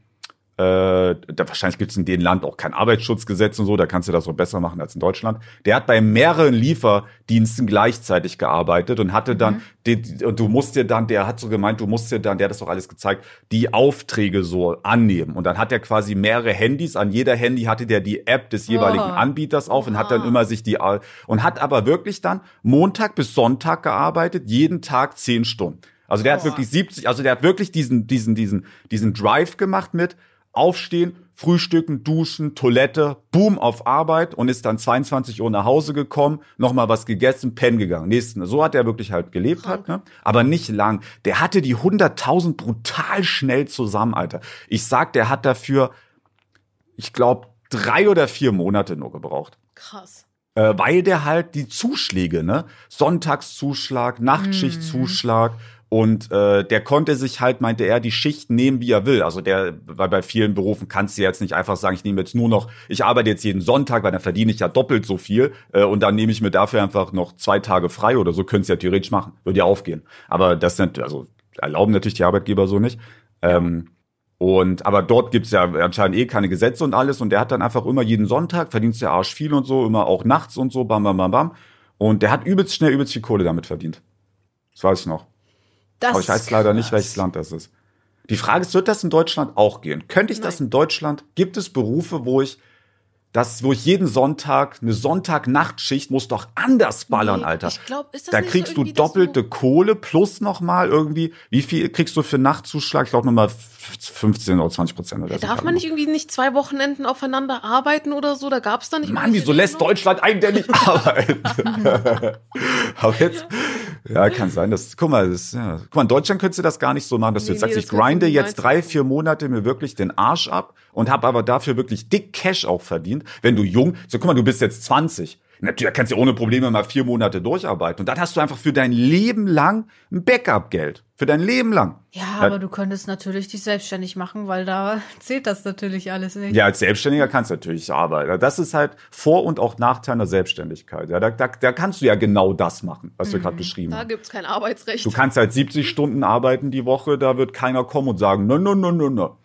äh, da wahrscheinlich gibt es in dem Land auch kein Arbeitsschutzgesetz und so, da kannst du das so besser machen als in Deutschland. Der hat bei mehreren Lieferdiensten gleichzeitig gearbeitet und hatte dann, die, die, und du musst dir dann, der hat so gemeint, du musst dir dann, der hat das auch alles gezeigt, die Aufträge so annehmen. Und dann hat er quasi mehrere Handys, an jeder Handy hatte der die App des jeweiligen Oh. Anbieters auf und hat dann Oha. immer sich die, und hat aber wirklich dann Montag bis Sonntag gearbeitet, jeden Tag zehn Stunden. Also der hat Boah. wirklich 70, also der hat wirklich diesen, diesen, diesen, diesen Drive gemacht mit Aufstehen, Frühstücken, Duschen, Toilette, Boom auf Arbeit und ist dann 22 Uhr nach Hause gekommen, nochmal was gegessen, pennen gegangen. Nächsten, so hat er wirklich halt gelebt hat, ne? Aber nicht lang. Der hatte die 100.000 brutal schnell zusammen, Alter. Ich sag, der hat dafür, ich glaube, drei oder vier Monate nur gebraucht. Krass. äh, weil der halt die Zuschläge, ne? Sonntagszuschlag, Nachtschichtzuschlag. Und äh, der konnte sich halt, meinte er, die Schicht nehmen, wie er will. Also der, weil bei vielen Berufen kannst du jetzt nicht einfach sagen, ich nehme jetzt nur noch, ich arbeite jetzt jeden Sonntag, weil dann verdiene ich ja doppelt so viel äh, und dann nehme ich mir dafür einfach noch zwei Tage frei oder so, könntest du ja theoretisch machen, würde ja aufgehen. Aber das sind, also erlauben natürlich die Arbeitgeber so nicht. Ähm, und aber dort gibt's ja anscheinend eh keine Gesetze und alles. Und der hat dann einfach immer jeden Sonntag, verdienst ja Arsch viel und so, immer auch nachts und so, bam, bam, bam, bam. Und der hat übelst schnell übelst viel Kohle damit verdient. Das weiß ich noch. Das aber ich weiß leider nicht, welches Land das ist. Die Frage ist, wird das in Deutschland auch gehen? Könnte ich das in Deutschland? Gibt es Berufe, wo ich das, wo ich jeden Sonntag, eine Sonntag-Nachtschicht muss doch anders ballern, Nee, Alter. ich glaub, ist das da nicht so kriegst du doppelte du- Kohle plus nochmal irgendwie, wie viel kriegst du für Nachtzuschlag? Ich glaube nochmal 15 oder 20 Prozent oder so. Darf man nicht irgendwie nicht zwei Wochenenden aufeinander arbeiten oder so? Da gab es da nicht Mann, wieso lässt? Deutschland einen denn nicht <laughs> arbeiten? <laughs> Aber jetzt, ja, kann sein, dass, guck mal, das, ja. guck mal, in Deutschland könntest du das gar nicht so machen, dass du Nee, jetzt sagst, nee, ich das kannst du grinde jetzt drei, vier Monate mir wirklich den Arsch ab und habe aber dafür wirklich dick Cash auch verdient. Wenn du jung, so guck mal, du bist jetzt 20. Natürlich, da kannst du ohne Probleme mal vier Monate durcharbeiten. Und dann hast du einfach für dein Leben lang ein Backup-Geld. Für dein Leben lang. Ja, aber du könntest natürlich dich selbstständig machen, weil da <laughs> zählt das natürlich alles nicht. Ja, als Selbstständiger kannst du natürlich arbeiten. Das ist halt Vor- und auch Nachteil der Selbstständigkeit. Ja, da, da, da kannst du ja genau das machen, was du gerade beschrieben Da hast. gibt's kein Arbeitsrecht. Du kannst halt 70 Stunden arbeiten die Woche, da wird keiner kommen und sagen, no, no, no, no, no.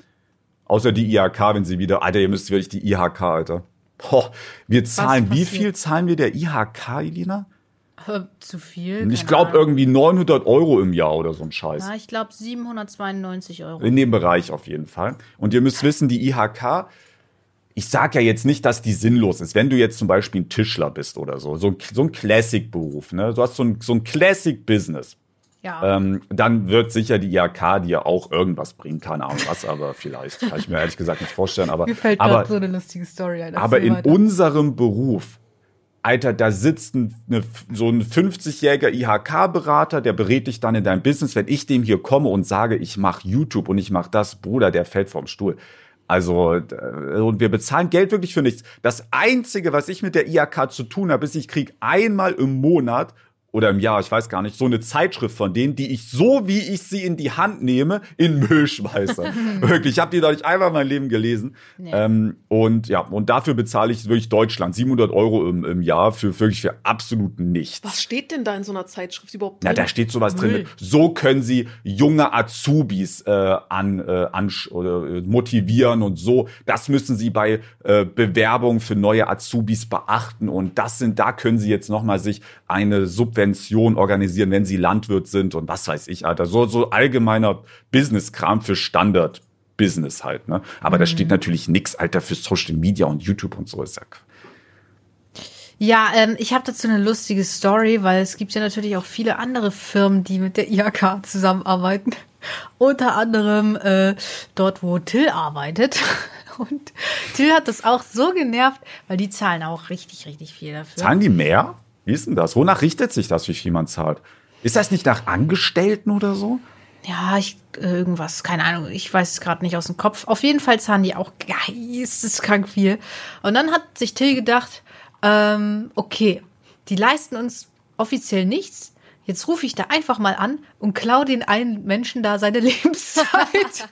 Außer die IHK, wenn sie wieder, Alter, ihr müsst wirklich die IHK, Alter. Boah, wir zahlen, wie viel zahlen wir der IHK, Elina? Zu viel? Ich glaube irgendwie 900 Euro im Jahr oder so ein Scheiß. Ja, ich glaube 792 Euro. In dem Bereich auf jeden Fall. Und ihr müsst wissen, die IHK, ich sag ja jetzt nicht, dass die sinnlos ist. Wenn du jetzt zum Beispiel ein Tischler bist oder so, so ein, so ein Classic-Beruf, ne? Du hast so ein, so ein Classic-Business. Ja. Ähm, dann wird sicher die IHK dir auch irgendwas bringen. Keine Ahnung was, aber vielleicht. Kann ich mir ehrlich gesagt nicht vorstellen. Aber, <laughs> Mir fällt aber, so eine lustige Story ein. aber in weiter. unserem Beruf, Alter, da sitzt ein, eine, so ein 50-jähriger IHK-Berater, der berät dich dann in deinem Business. Wenn ich dem hier komme und sage, ich mache YouTube und ich mache das, Bruder, der fällt vom Stuhl. Also, äh, und wir bezahlen Geld wirklich für nichts. Das Einzige, was ich mit der IHK zu tun habe, ist, ich krieg einmal im Monat oder im Jahr, ich weiß gar nicht, so eine Zeitschrift von denen, die ich so, wie ich sie in die Hand nehme, in Müll schmeiße. <laughs> wirklich, ich habe die noch nicht einmal in meinem Leben gelesen. Nee. Ähm, und ja, und dafür bezahle ich wirklich Deutschland 700 Euro im, im Jahr für wirklich für absolut nichts. Was steht denn da in so einer Zeitschrift überhaupt Na, drin? da steht sowas drin. Müll. Mit, so können sie junge Azubis äh, an, äh, an oder, äh, motivieren und so. Das müssen sie bei äh, Bewerbung für neue Azubis beachten und das sind, da können sie jetzt noch mal sich eine Subvention organisieren, wenn sie Landwirt sind und was weiß ich, Alter. So so allgemeiner Business-Kram für Standard. Business halt, ne? Aber da steht natürlich nix, Alter, für Social Media und YouTube und so ist ja. Ja, ähm, ich habe dazu eine lustige Story, weil es gibt ja natürlich auch viele andere Firmen, die mit der IHK zusammenarbeiten. <laughs> Unter anderem äh, dort, wo Till arbeitet. <laughs> Und Till hat das auch so genervt, weil die zahlen auch richtig, richtig viel dafür. Zahlen die mehr? Wie ist denn das? Wonach richtet sich das, wie viel man zahlt? Ist das nicht nach Angestellten oder so? Ja, ich äh, irgendwas, keine Ahnung, ich weiß es gerade nicht aus dem Kopf. Auf jeden Fall zahlen die auch geisteskrank viel. Und dann hat sich Till gedacht, ähm, okay, die leisten uns offiziell nichts. Jetzt rufe ich da einfach mal an und klau den einen Menschen da seine <laughs> Lebenszeit.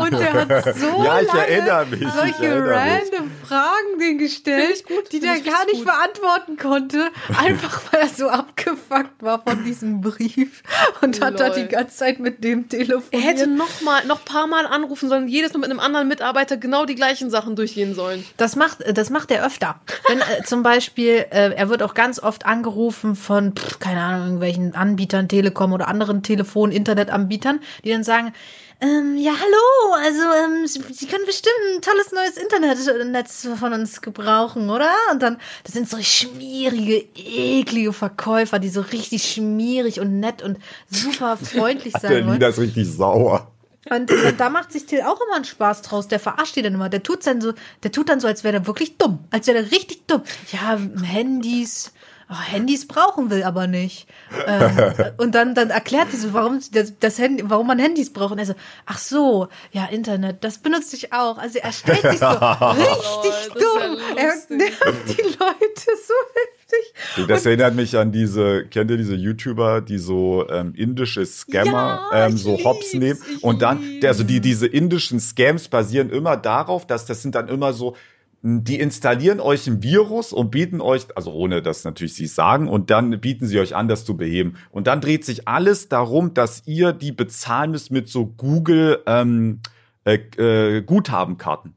Und der hat so Ja, ich lange mich, ich solche mich. random Fragen den gestellt, ich gut, die der ich gar nicht gut. beantworten konnte, einfach weil er so abgefuckt war von diesem Brief und hat da die ganze Zeit mit dem Er telefoniert. hätte noch mal, noch paar Mal anrufen sollen, jedes Mal mit einem anderen Mitarbeiter genau die gleichen Sachen durchgehen sollen. Das macht, das macht er öfter. Wenn äh, zum Beispiel, äh, er wird auch ganz oft angerufen von, pff, keine Ahnung, irgendwelchen Anbietern, Telekom oder anderen Telefon-, Internetanbietern, die dann sagen, ähm, ja, hallo, also ähm, Sie, können bestimmt ein tolles neues Internetnetz von uns gebrauchen, oder? Und dann, das sind so schmierige, eklige Verkäufer, die so richtig schmierig und nett und super <laughs> freundlich Der sein wollen. Lieder ist richtig sauer. Und äh, da macht sich Till auch immer einen Spaß draus. Der verarscht die dann immer. Der tut dann so, der tut dann so, als wäre der wirklich dumm. Als wäre der richtig dumm. Ja, Handys, oh, Handys brauchen will aber nicht. Ähm, <laughs> und dann, dann erklärt sie so, warum das, das Handy, warum man Handys braucht. Und er so, ach so, ja, Internet, das benutze ich auch. Also er stellt sich so <laughs> richtig Oh, ist ja dumm. er nervt die Leute so heftig. Du, Das erinnert mich an diese, kennt ihr diese YouTuber, die so ähm, indische Scammer Ja, ähm, so hops nehmen und dann, also die diese indischen Scams basieren immer darauf, dass das sind dann immer so, die installieren euch ein Virus und bieten euch, also ohne dass natürlich sie es sagen, und dann bieten sie euch an, das zu beheben. Und dann dreht sich alles darum, dass ihr die bezahlen müsst mit so Google ähm, äh, äh, Guthabenkarten.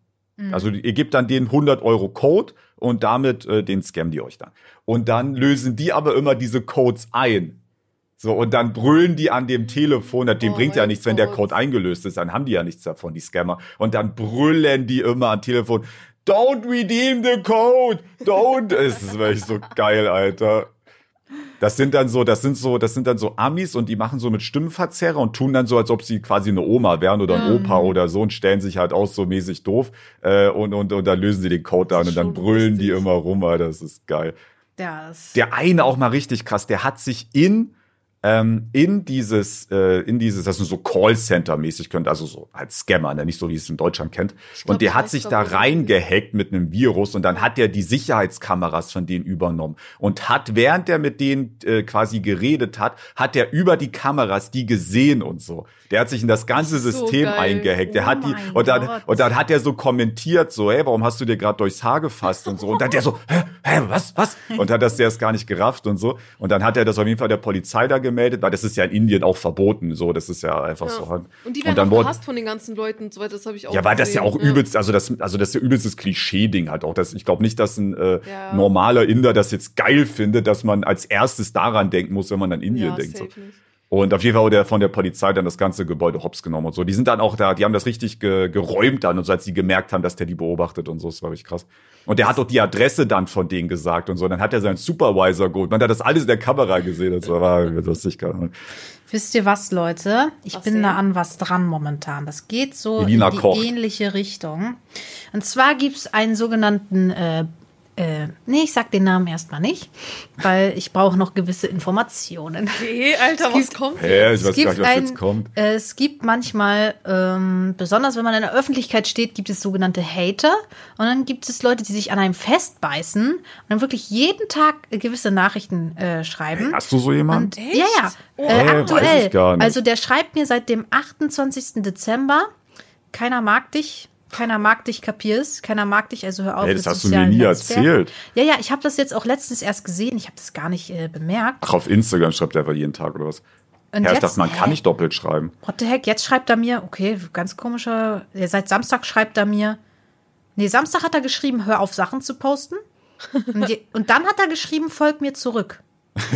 Also ihr gebt dann den 100 Euro Code und damit äh, den scammen die euch dann. Und dann lösen die aber immer diese Codes ein. So, und dann brüllen die an dem Telefon, das dem Oh bringt ja nichts, wenn der. Code eingelöst ist, dann haben die ja nichts davon, die Scammer. Und dann brüllen die immer am Telefon, don't redeem the code, don't. <laughs> Es ist wirklich so geil, Alter. Das sind dann so, das sind so, das sind dann so Amis und die machen so mit Stimmenverzerrer und tun dann so, als ob sie quasi eine Oma wären oder ein Opa oder so und stellen sich halt aus so mäßig doof äh, und, und, und dann lösen sie den Code an und dann brüllen die lustig. immer rum, Alter, das ist geil. Das Der eine auch mal richtig krass, der hat sich in ähm, in dieses, äh, in dieses, das ist so Callcenter-mäßig könnte, also so als Scammer, ne? nicht so wie es in Deutschland kennt. glaub, und der hat sich da reingehackt mit einem Virus und dann hat er die Sicherheitskameras von denen übernommen und hat, während er mit denen äh, quasi geredet hat, hat er über die Kameras die gesehen und so. Der hat sich in das ganze so System geil. eingehackt. Der Oh hat die und dann Gott. und dann hat er so kommentiert so, hey, warum hast du dir gerade durchs Haar gefasst und so und dann der so, hä, hä, was, was? Und hat das der erst gar nicht gerafft und so und dann hat er das auf jeden Fall der Polizei da gemeldet, weil das ist ja in Indien auch verboten, so, das ist ja einfach Ja. so. Und die werden dann auch wurde- gehasst von den ganzen Leuten und so weiter, das habe ich auch ja, weil das ja gesehen. auch übelst, also das, also das ist ja übelstes Klischee-Ding halt auch. Das, ich glaube nicht, dass ein äh, Ja. normaler Inder das jetzt geil findet, dass man als erstes daran denken muss, wenn man an Indien Ja, denkt. So. nicht. Und auf jeden Fall wurde der von der Polizei dann das ganze Gebäude hops genommen und so. Die sind dann auch da, die haben das richtig ge geräumt dann und so, als sie gemerkt haben, dass der die beobachtet und so. Das war richtig krass. Und der hat doch die Adresse dann von denen gesagt und so. Dann hat er seinen Supervisor geholt. Man hat das alles in der Kamera gesehen. Das war <laughs> lustig. keine Ahnung. Wisst ihr was, Leute? Ich Was bin denn? da an was dran momentan. Das geht so Elina in die kocht. ähnliche Richtung. Und zwar gibt's einen sogenannten, äh, äh, nee, ich sag den Namen erstmal nicht, weil ich brauche noch gewisse Informationen. <laughs> Okay, Alter, was kommt? Hä, ich Es weiß gar gibt nicht, was ein- jetzt kommt. äh, Es gibt manchmal, ähm, besonders wenn man in der Öffentlichkeit steht, gibt es sogenannte Hater. Und dann gibt es Leute, die sich an einem festbeißen und dann wirklich jeden Tag gewisse Nachrichten äh, schreiben. Hast du so jemanden? Und, ja, ja, Oh. äh, weiß aktuell. ich gar nicht. Also der schreibt mir seit dem 28. Dezember, keiner mag dich, keiner mag dich, kapierst, keiner mag dich, also hör auf Hey, das hast du mir nie Netzwerken. erzählt. Ja, ja, ich habe das jetzt auch letztens erst gesehen, ich habe das gar nicht äh, bemerkt. Ach, auf Instagram schreibt er einfach jeden Tag oder was? Und ja, ich dachte, man hä? kann nicht doppelt schreiben. What the heck, jetzt schreibt er mir, okay, ganz komischer, ja, seit Samstag schreibt er mir, nee, Samstag hat er geschrieben, hör auf Sachen zu posten. Und, je, und dann hat er geschrieben, folg mir zurück. <laughs>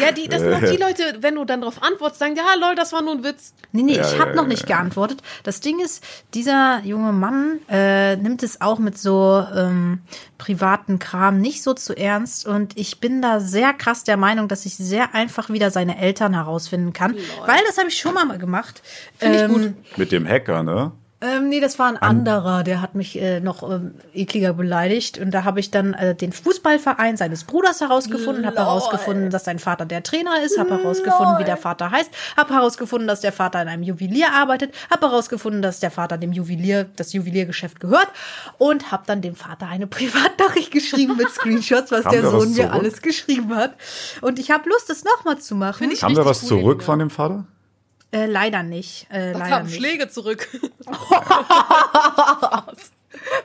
Ja, die, das sind auch die Leute, wenn du dann darauf antwortest, sagen, ja, lol, das war nur ein Witz. Nee, nee, Ja, ich ja, habe noch ja, nicht geantwortet. Das Ding ist, dieser junge Mann äh, nimmt es auch mit so ähm, privaten Kram nicht so zu ernst. Und ich bin da sehr krass der Meinung, dass ich sehr einfach wieder seine Eltern herausfinden kann. Weil das habe ich schon mal gemacht. Finde ich Ähm, gut. Mit dem Hacker, ne? Ähm, nee, das war ein anderer, der hat mich äh, noch ähm, ekliger beleidigt. Und da habe ich dann äh, den Fußballverein seines Bruders herausgefunden, habe herausgefunden, dass sein Vater der Trainer ist, habe herausgefunden, wie der Vater heißt, habe herausgefunden, dass der Vater in einem Juwelier arbeitet, habe herausgefunden, dass der Vater dem Juwelier, das Juweliergeschäft gehört und habe dann dem Vater eine <laughs> Privatnachricht geschrieben mit Screenshots, was der Sohn mir alles geschrieben hat. Und ich habe Lust, das nochmal zu machen. Da richtig was cool, zurück von dem Vater? Äh, leider nicht. Äh, Da leider kamen nicht. Schläge zurück. <laughs>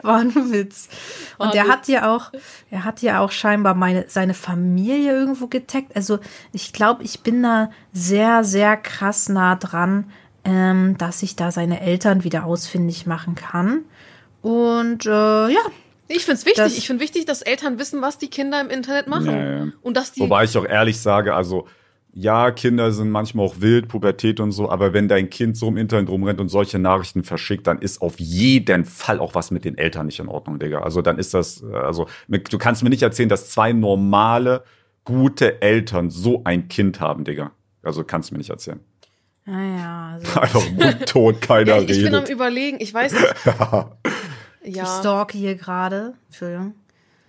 War ein Witz. Und War er hat ja auch, er hat ja auch scheinbar meine, seine Familie irgendwo getaggt. Also ich glaube, ich bin da sehr, sehr krass nah dran, ähm, dass ich da seine Eltern wieder ausfindig machen kann. Und äh, ja, Ich finde es wichtig. Das- ich finde wichtig, dass Eltern wissen, was die Kinder im Internet machen. Ja. Und dass die. Wobei ich auch ehrlich sage, also ja, Kinder sind manchmal auch wild, Pubertät und so, aber wenn dein Kind so im Internet rumrennt und solche Nachrichten verschickt, dann ist auf jeden Fall auch was mit den Eltern nicht in Ordnung, Digga. Also dann ist das, äh, also du kannst mir nicht erzählen, dass zwei normale, gute Eltern so ein Kind haben, Digga. Also kannst du mir nicht erzählen. naja, also <laughs> Einfach <laughs> mundtot, keiner ja, ich, ich bin am redet. überlegen, ich weiß nicht. <laughs> ich ja. stalke hier gerade. Entschuldigung.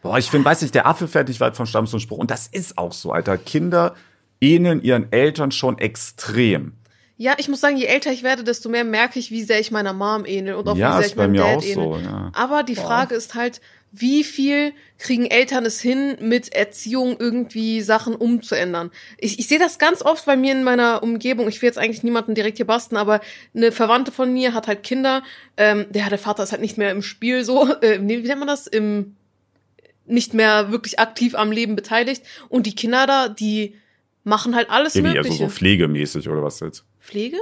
Boah, ich finde, weiß nicht, der Affe fertig weit von Stamm zum Spruch. Und das ist auch so, Alter. Kinder ähneln ihren Eltern schon extrem. Ja, ich muss sagen, je älter ich werde, desto mehr merke ich, wie sehr ich meiner Mom ähnel und auch Ja, wie sehr ist ich bei meinem mir Dad auch ähnel. so, ja. Aber die Frage ist halt, wie viel kriegen Eltern es hin, mit Erziehung irgendwie Sachen umzuändern? Ich, ich sehe das ganz oft bei mir in meiner Umgebung. Ich will jetzt eigentlich niemanden direkt hier basten, aber eine Verwandte von mir hat halt Kinder. Ähm, der, der Vater ist halt nicht mehr im Spiel so, <laughs> äh, wie nennt man das? Im nicht mehr wirklich aktiv am Leben beteiligt. Und die Kinder da, die machen halt alles Irgendwie also Mögliche. so pflegemäßig oder was jetzt? Pflege?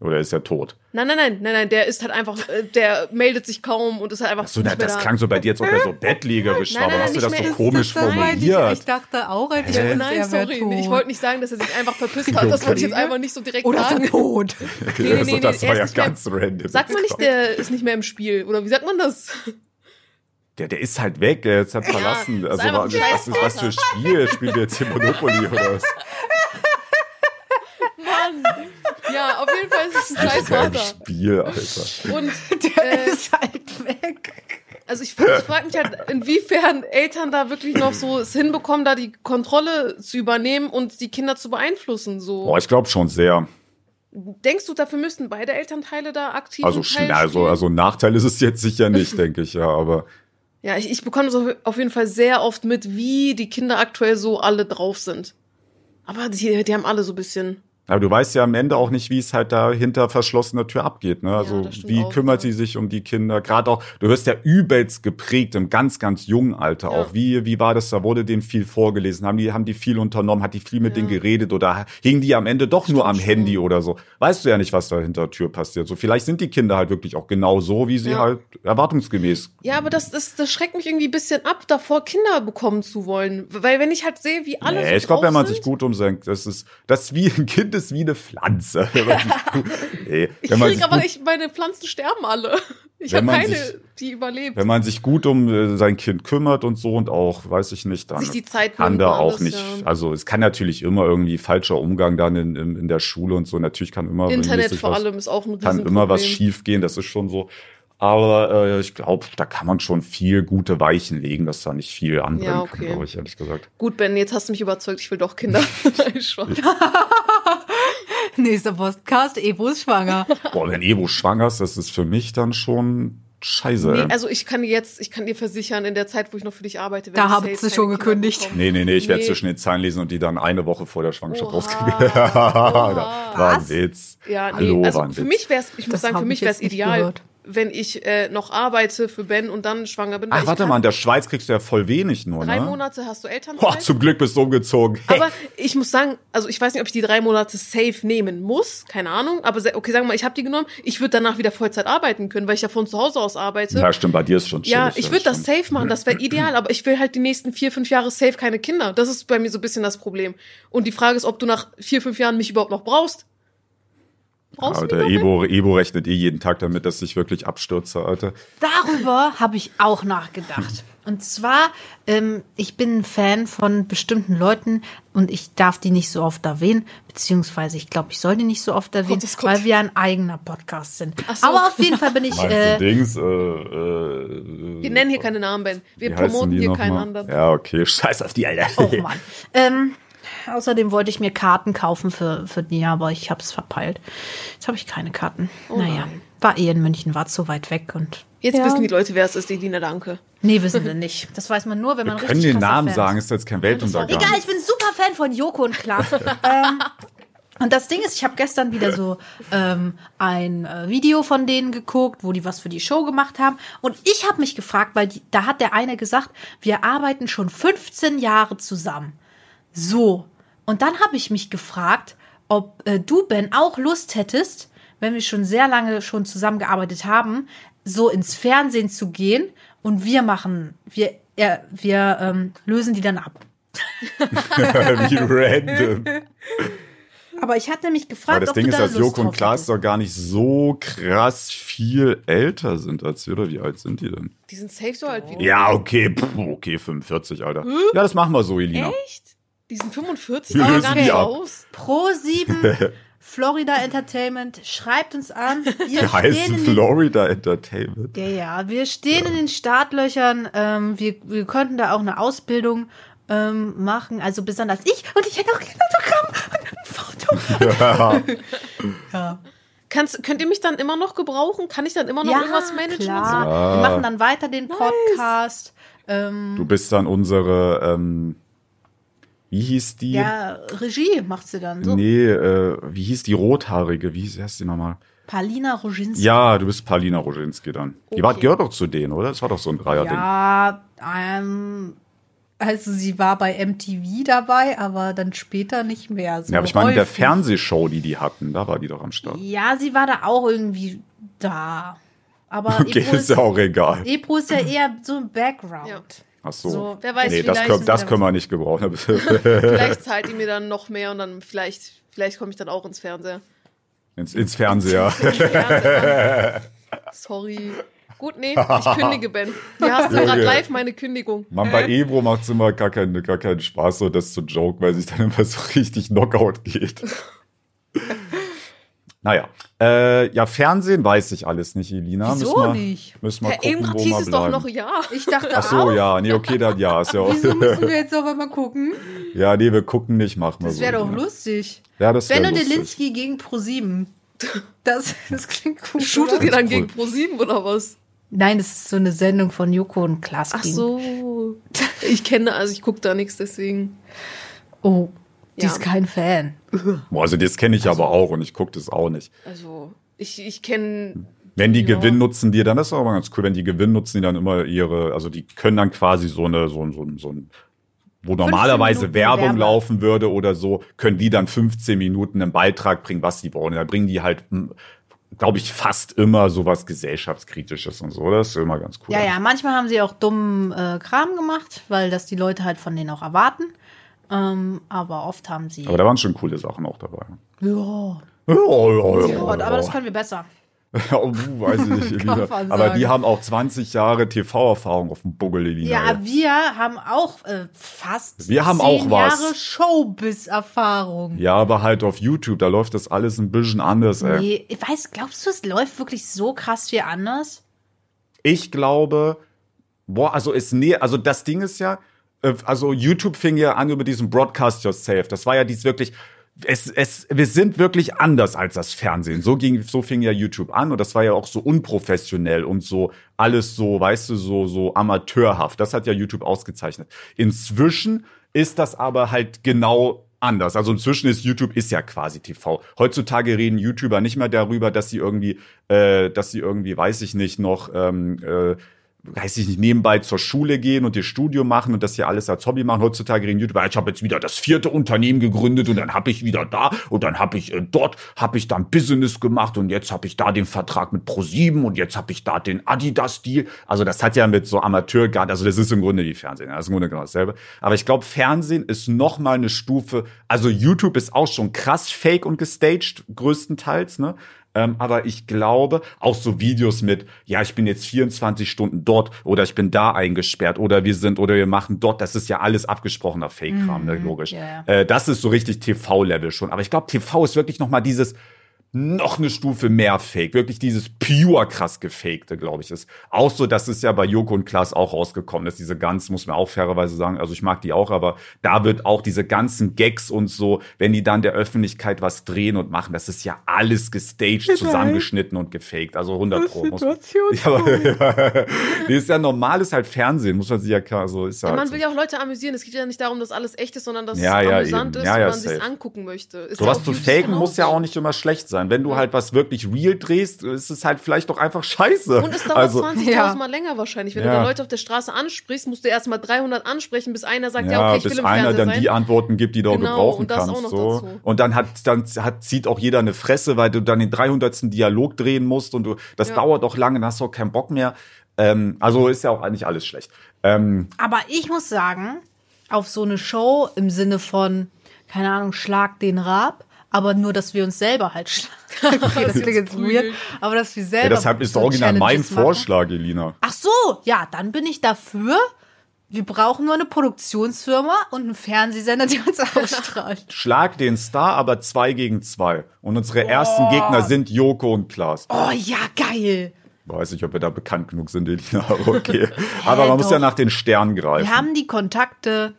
Oder ist er tot? Nein, nein, nein, nein, nein, der ist halt einfach, äh, der meldet sich kaum und ist halt einfach nicht na, das da. klang so bei dir, als ob er so bettlägerisch Nein, war. nein, Warum hast du das so komisch Das formuliert? Ich, ich dachte auch, als wäre Nein, sorry, tot. ich wollte nicht sagen, dass er sich einfach verpisst hat. Das wollte ich jetzt einfach nicht so direkt Oder ist sagen. er tot? <laughs> Nee, nee, also, nee, das nee, war ja ist nicht mehr- ganz random. Sagt man nicht, der ist nicht mehr im Spiel. Oder wie sagt man das? Der, der ist halt weg, der ist halt verlassen. ist Also, was, ein was, ist was für Spiel? Spielen wir jetzt hier Monopoly oder was? <laughs> Mann. Ja, auf jeden Fall ist es ein scheiß im Vater. Spiel, Alter. Und <laughs> Der Äh, ist halt weg. also ich, ich frage mich halt, inwiefern Eltern da wirklich noch so es hinbekommen, da die Kontrolle zu übernehmen und die Kinder zu beeinflussen. So. Boah, ich glaube schon sehr. Denkst du, dafür müssten beide Elternteile da aktiv Also, schnell, also, also ein Nachteil ist es jetzt sicher nicht, denke ich, ja, aber. Ja, ich, ich bekomme so auf jeden Fall sehr oft mit, wie die Kinder aktuell so alle drauf sind. Aber die, die haben alle so ein bisschen. Aber du weißt ja am Ende auch nicht, wie es halt da hinter verschlossener Tür abgeht. Ne? Also stimmt wie auch, kümmert ja. sie sich um die Kinder? Gerade auch, du wirst ja übelst geprägt im ganz, ganz jungen Alter Ja. auch. Wie, wie war das da? Wurde denen viel vorgelesen? Haben die, haben die viel unternommen? Hat die viel mit Ja. denen geredet? Oder hingen die am Ende doch nur am Stimmt Handy schon. oder so? Weißt du ja nicht, was da hinter der Tür passiert. So, vielleicht sind die Kinder halt wirklich auch genau so, wie sie Ja. halt erwartungsgemäß. Ja, aber das, das, das schreckt mich irgendwie ein bisschen ab, davor Kinder bekommen zu wollen. Weil wenn ich halt sehe, wie alle Nee, so ich glaube, wenn man sich gut umsenkt, das ist, das ist wie ein Kind ist wie eine Pflanze. Wenn man sich <laughs> nee, Ich wenn man krieg aber, ich, meine Pflanzen sterben alle. <laughs> Ich habe keine, sich- die überlebt. Wenn man sich gut um äh, sein Kind kümmert und so und auch, weiß ich nicht, dann kann da auch alles, nicht, ja. also es kann natürlich immer irgendwie falscher Umgang dann in, in, in der Schule und so. Natürlich kann immer Internet vor was, allem ist auch ein kann immer was schief gehen, das ist schon so. Aber äh, ich glaube, da kann man schon viel gute Weichen legen, dass da nicht viel anbrennen Ja, kann, okay. glaube ich, ehrlich gesagt. Gut, Ben, jetzt hast du mich überzeugt, ich will doch Kinder. <laughs> <laughs> Nächster Podcast, Evo ist schwanger. <laughs> Boah, wenn Evo schwanger ist, das ist für mich dann schon scheiße. Nee, also ich kann dir jetzt, ich kann dir versichern, in der Zeit, wo ich noch für dich arbeite, Da werde ich habt safe ihr keine schon gekündigt. bekommen. Nee, nee, nee, ich werde Nee. zwischen den Zahlen lesen und die dann eine Woche vor der Schwangerschaft rausgeben. da war ein? Witz. Ja, nee, Hallo, also war ein für mich wäre es, ich muss Das sagen, hab für ich mich wäre es ideal, gehört. Wenn ich äh, noch arbeite für Ben und dann schwanger bin. Ach, warte mal, in der Schweiz kriegst du ja voll wenig nur, Drei ne? Monate hast du Elternzeit. Boah, zum Glück bist du umgezogen. aber ich muss sagen, also ich weiß nicht, ob ich die drei Monate safe nehmen muss, keine Ahnung. Aber okay, sagen wir mal, ich habe die genommen. Ich würde danach wieder Vollzeit arbeiten können, weil ich ja von zu Hause aus arbeite. ja, stimmt, bei dir ist schon Ja, chillig, ich würde das safe machen, das wäre ideal, aber ich will halt die nächsten vier, fünf Jahre safe keine Kinder. Das ist bei mir so ein bisschen das Problem. Und die Frage ist, ob du nach vier, fünf Jahren mich überhaupt noch brauchst. Brauchst noch? Ebo, Ebo rechnet eh jeden Tag damit, dass ich wirklich abstürze, Alter. Darüber habe ich auch nachgedacht. Und zwar, ähm, ich bin ein Fan von bestimmten Leuten und ich darf die nicht so oft erwähnen, beziehungsweise ich glaube, ich soll die nicht so oft erwähnen, Gott, Gott. weil wir ein eigener Podcast sind. So. Aber auf jeden Fall bin ich. Meinst du Äh, Dings? Äh, äh, Wir nennen hier keine Namen, Ben. Wir promoten hier keinen mal? anderen. Ja, okay, <laughs> scheiß auf die, Alter. oh Mann. ähm, außerdem wollte ich mir Karten kaufen für, für die, aber ich habe es verpeilt. Jetzt habe ich keine Karten. naja, nein. war eh in München, war zu weit weg und. Jetzt Ja. wissen die Leute, wer es ist, Edina Danke. Nee, wissen wir nicht. Das weiß man nur, wenn Wir man können richtig den krasser Namen Fan sagen, ist. ist jetzt kein Weltuntergang. Egal, ich bin super Fan von Joko und Klaas. <laughs> ähm, und das Ding ist, ich habe gestern wieder so ähm, ein äh, Video von denen geguckt, wo die was für die Show gemacht haben. Und ich habe mich gefragt, weil die, da hat der eine gesagt, wir arbeiten schon 15 Jahre zusammen. So. Und dann habe ich mich gefragt, ob äh, du, Ben, auch Lust hättest, wenn wir schon sehr lange schon zusammengearbeitet haben, so ins Fernsehen zu gehen und wir machen, wir, äh, wir ähm, lösen die dann ab. <laughs> Wie random. Aber ich hatte mich gefragt, Aber das ob Ding du ist, da dass Lust Joko und Klaas doch gar nicht so krass viel älter sind als wir. Oder wie alt sind die denn? Die sind safe so alt wie du. Ja, okay, pff, okay, 45, Alter. Ja, das machen wir so, Elina. Echt? Die sind 45, Wir die lösen gar die nicht ab. raus. Pro 7 <laughs> Florida Entertainment, schreibt uns an. Wir heißen stehen in den, Florida Entertainment. ja, ja, wir stehen in den Startlöchern. Ähm, wir, wir könnten da auch eine Ausbildung ähm, machen. Also besonders ich. Und ich hätte auch gerne ein Autogramm und ein Foto. <laughs> Ja, Kannst, könnt ihr mich dann immer noch gebrauchen? Kann ich dann immer noch irgendwas managen? klar. So? Wir machen dann weiter den Podcast. Ähm, Du bist dann unsere, ähm, wie hieß die? ja, Regie macht sie dann so. Nee, äh, wie hieß die rothaarige? Wie heißt die nochmal? Palina Roginski. Ja, du bist Paulina Roginski dann. Die war, Okay. gehört doch zu denen, oder? Das war doch so ein Dreierding. Ja, ähm, also sie war bei MTV dabei, aber dann später nicht mehr. So Ja, aber ich meine, in der. Fernsehshow, die die hatten, da war die doch am Start. Ja, sie war da auch irgendwie da. Aber <laughs> Okay, Ebro, ist ja auch egal. Ebro ist ja eher so ein Background. Ja. Ach so. So, Wer weiß, nee, das, können, das können wir nicht gebrauchen. <laughs> <laughs> vielleicht zahlt ihr mir dann noch mehr und dann vielleicht, vielleicht komme ich dann auch ins Fernseher. ins, ins Fernseher. Fernseher. Sorry. Gut, nee, ich kündige, Ben. Hier hast du Junge. gerade live meine Kündigung. Man, bei Ebro macht es immer gar keinen, gar keinen Spaß, so das zu joke, weil sich dann immer so richtig Knockout geht. <laughs> naja. Äh, ja, Fernsehen weiß ich alles nicht, Elina. Wieso müssen wir, nicht? Müssen wir Ja, gucken, eben wo gerade hieß wir es doch noch ja. Ich dachte Ach so, auch. ja. Nee, okay, dann ja. Ist ja, auch, <laughs> Wieso <laughs> müssen wir jetzt auf einmal gucken? ja, nee, wir gucken nicht, machen wir Das so. wäre doch Elina. lustig. Ja, das wäre lustig. Delinski gegen Pro7. <laughs> Das, das klingt gut. Shootet ihr dann cool. gegen Pro7 oder was? Nein, das ist so eine Sendung von Joko und Klaas. Ach so. Ich kenne, also ich gucke da nichts, deswegen. Oh, die Ja. ist kein Fan. Boah, also das kenne ich aber auch und ich gucke das auch nicht. Also, ich, ich kenne. Wenn die Ja. Gewinn nutzen, die dann, das ist aber ganz cool, wenn die Gewinn nutzen, die dann immer ihre, also die können dann quasi so eine, so, ein- so, ein- so ein, wo normalerweise Werbung Werbe. laufen würde oder so, können die dann 15 Minuten einen Beitrag bringen, was die wollen. Da bringen die halt, glaube ich, fast immer sowas gesellschaftskritisches und so. Das ist immer ganz cool. Ja, ja, manchmal haben sie auch dummen äh, Kram gemacht, weil das die Leute halt von denen auch erwarten. Ähm, aber oft haben sie. Aber da waren schon coole Sachen auch dabei. ja. Ja, ja, ja, aber das können wir besser. <laughs> oh, weiß ich nicht, <laughs> Aber die haben auch 20 Jahre TV-Erfahrung auf dem Buggel, Elina. Ja, wir haben auch äh, fast Wir haben zehn auch was. Jahre Showbiz-Erfahrung. ja, aber halt auf YouTube, da läuft das alles ein bisschen anders, ey. Nee, ich weiß, glaubst du, es läuft wirklich so krass wie anders? Ich glaube, boah, also ist nee, also das Ding ist ja, also YouTube fing ja an über diesen Broadcast Yourself. Das war ja dies wirklich, es, es, wir sind wirklich anders als das Fernsehen. So ging, so fing ja YouTube an und das war ja auch so unprofessionell und so alles so, weißt du, so, so amateurhaft. Das hat ja YouTube ausgezeichnet. Inzwischen ist das aber halt genau anders. Also inzwischen ist YouTube ist ja quasi TV. Heutzutage reden YouTuber nicht mehr darüber, dass sie irgendwie, äh, dass sie irgendwie, weiß ich nicht, noch ähm, äh, weiß ich nicht, nebenbei zur Schule gehen und ihr Studium machen und das hier alles als Hobby machen. Heutzutage reden YouTuber, ich habe jetzt wieder das vierte Unternehmen gegründet und dann habe ich wieder da und dann habe ich äh, dort habe ich dann Business gemacht und jetzt habe ich da den Vertrag mit Pro7 und jetzt habe ich da den Adidas Deal. Also das hat ja mit so Amateurgarten, also das ist im Grunde wie Fernsehen, das ist im Grunde genau dasselbe. Aber ich glaube, Fernsehen ist noch mal eine Stufe, also YouTube ist auch schon krass fake und gestaged größtenteils, ne? Ähm, aber ich glaube, auch so Videos mit, ja, ich bin jetzt 24 Stunden dort oder ich bin da eingesperrt oder wir sind oder wir machen dort, das ist ja alles abgesprochener Fake-Kram, ne, logisch. ja, Äh, das ist so richtig TV-Level schon. Aber ich glaube, TV ist wirklich noch mal dieses noch eine Stufe mehr Fake. Wirklich dieses pure krass gefakte, glaube ich, ist. Auch so, das ist ja bei Joko und Klaas auch rausgekommen ist. Diese ganz, muss man auch fairerweise sagen, also ich mag die auch, aber da wird auch diese ganzen Gags und so, wenn die dann der Öffentlichkeit was drehen und machen, das ist ja alles gestaged, zusammengeschnitten und gefaked. Also 100 Pro. Muss, ja, aber, ja, <laughs> nee, ist ja normal, ist halt Fernsehen, muss man sich ja klar, so ist ja, Ja, halt man so. will ja auch Leute amüsieren. Es geht ja nicht darum, dass alles echt ist, sondern dass Ja, es ja, amüsant eben. ist Ja, und man sich angucken möchte. Ist Sowas ja zu faken muss ja auch nicht immer schlecht sein. Wenn du halt was wirklich real drehst, ist es halt vielleicht doch einfach scheiße. Und es dauert also, 20.000 Ja. Mal länger wahrscheinlich. Wenn Ja. du da Leute auf der Straße ansprichst, musst du erst mal 300 ansprechen, bis einer sagt, ja, ja, okay, ich bis will im einer Fernsehen dann sein. die Antworten gibt, die du auch Genau, gebrauchen und das kannst. auch noch so. dazu. Und dann hat, dann hat, zieht auch jeder eine Fresse, weil du dann den 300. Dialog drehen musst und du, das Ja. dauert auch lange, dann hast du auch keinen Bock mehr. Ähm, also ist ja auch eigentlich alles schlecht. Ähm, Aber ich muss sagen, auf so eine Show im Sinne von, keine Ahnung, Schlag den Rab, aber nur, dass wir uns selber halt schlagen. <laughs> <laughs> Okay, das klingt jetzt weird, aber dass wir selber. ja, deshalb ist so original mein machen. Vorschlag, Elina. Ach so, ja, dann bin ich dafür. Wir brauchen nur eine Produktionsfirma und einen Fernsehsender, der uns <laughs> ausstrahlt. Schlag den Star, aber zwei gegen zwei. Und unsere ersten Gegner sind Joko und Klaas. Oh ja, geil. Weiß nicht, ob wir da bekannt genug sind, Elina, aber okay. aber man muss ja doch. nach den Sternen greifen. Wir haben die Kontakte.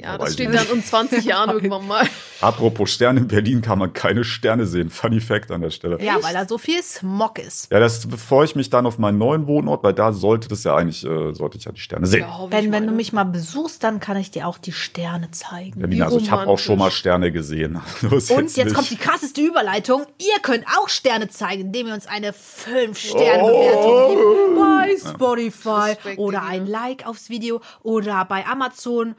Ja, das steht dann um 20 <laughs> Jahren irgendwann mal. Apropos Sterne, in Berlin kann man keine Sterne sehen. Funny Fact an der Stelle. Ja, weil da so viel Smog ist. Ja, das bevor ich mich dann auf meinen neuen Wohnort, weil da sollte das ja eigentlich, äh, sollte ich ja die Sterne sehen. Ja, Wenn, wenn du mich mal besuchst, dann kann ich dir auch die Sterne zeigen. Berlin, also ich habe auch schon mal Sterne gesehen. <laughs> So ist Und jetzt nicht. kommt die krasseste Überleitung. Ihr könnt auch Sterne zeigen, indem ihr uns eine 5-Sterne-Bewertung gebt. Bei Spotify Respekt, oder ein Like aufs Video oder bei Amazon.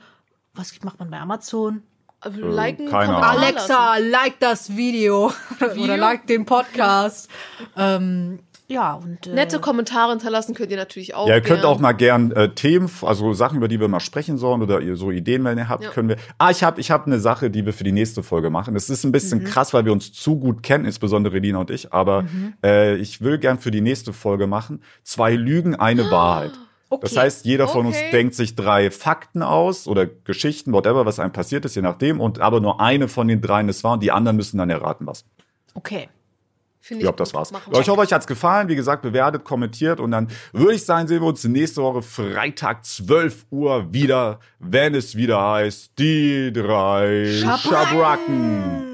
Was macht man bei Amazon? Also liken, keine Kommentar Ahnung. Alexa, like das Video. <laughs> Video? oder like den Podcast. ähm, ja, und äh. Nette Kommentare hinterlassen könnt ihr natürlich auch. Ja, ihr könnt gern. auch mal gern äh, Themen, also Sachen, über die wir mal sprechen sollen oder ihr so Ideen, wenn ihr habt, Ja. können wir. Ah, ich habe ich hab eine Sache, die wir für die nächste Folge machen. Das ist ein bisschen krass, weil wir uns zu gut kennen, insbesondere Lina und ich. Aber Mhm. äh, ich will gern für die nächste Folge machen. Zwei Lügen, eine Wahrheit. Okay. Das heißt, jeder von uns denkt sich drei Fakten aus oder Geschichten, whatever, was einem passiert ist, je nachdem. Und aber nur eine von den dreien ist wahr und die anderen müssen dann erraten, was. okay. Find ich gut. das war's. Machen ich hoffe, euch hat's gefallen. Wie gesagt, bewertet, kommentiert und dann würde ich sagen, sehen wir uns nächste Woche Freitag 12 Uhr wieder, wenn es wieder heißt, die drei Schabracken. Yeah.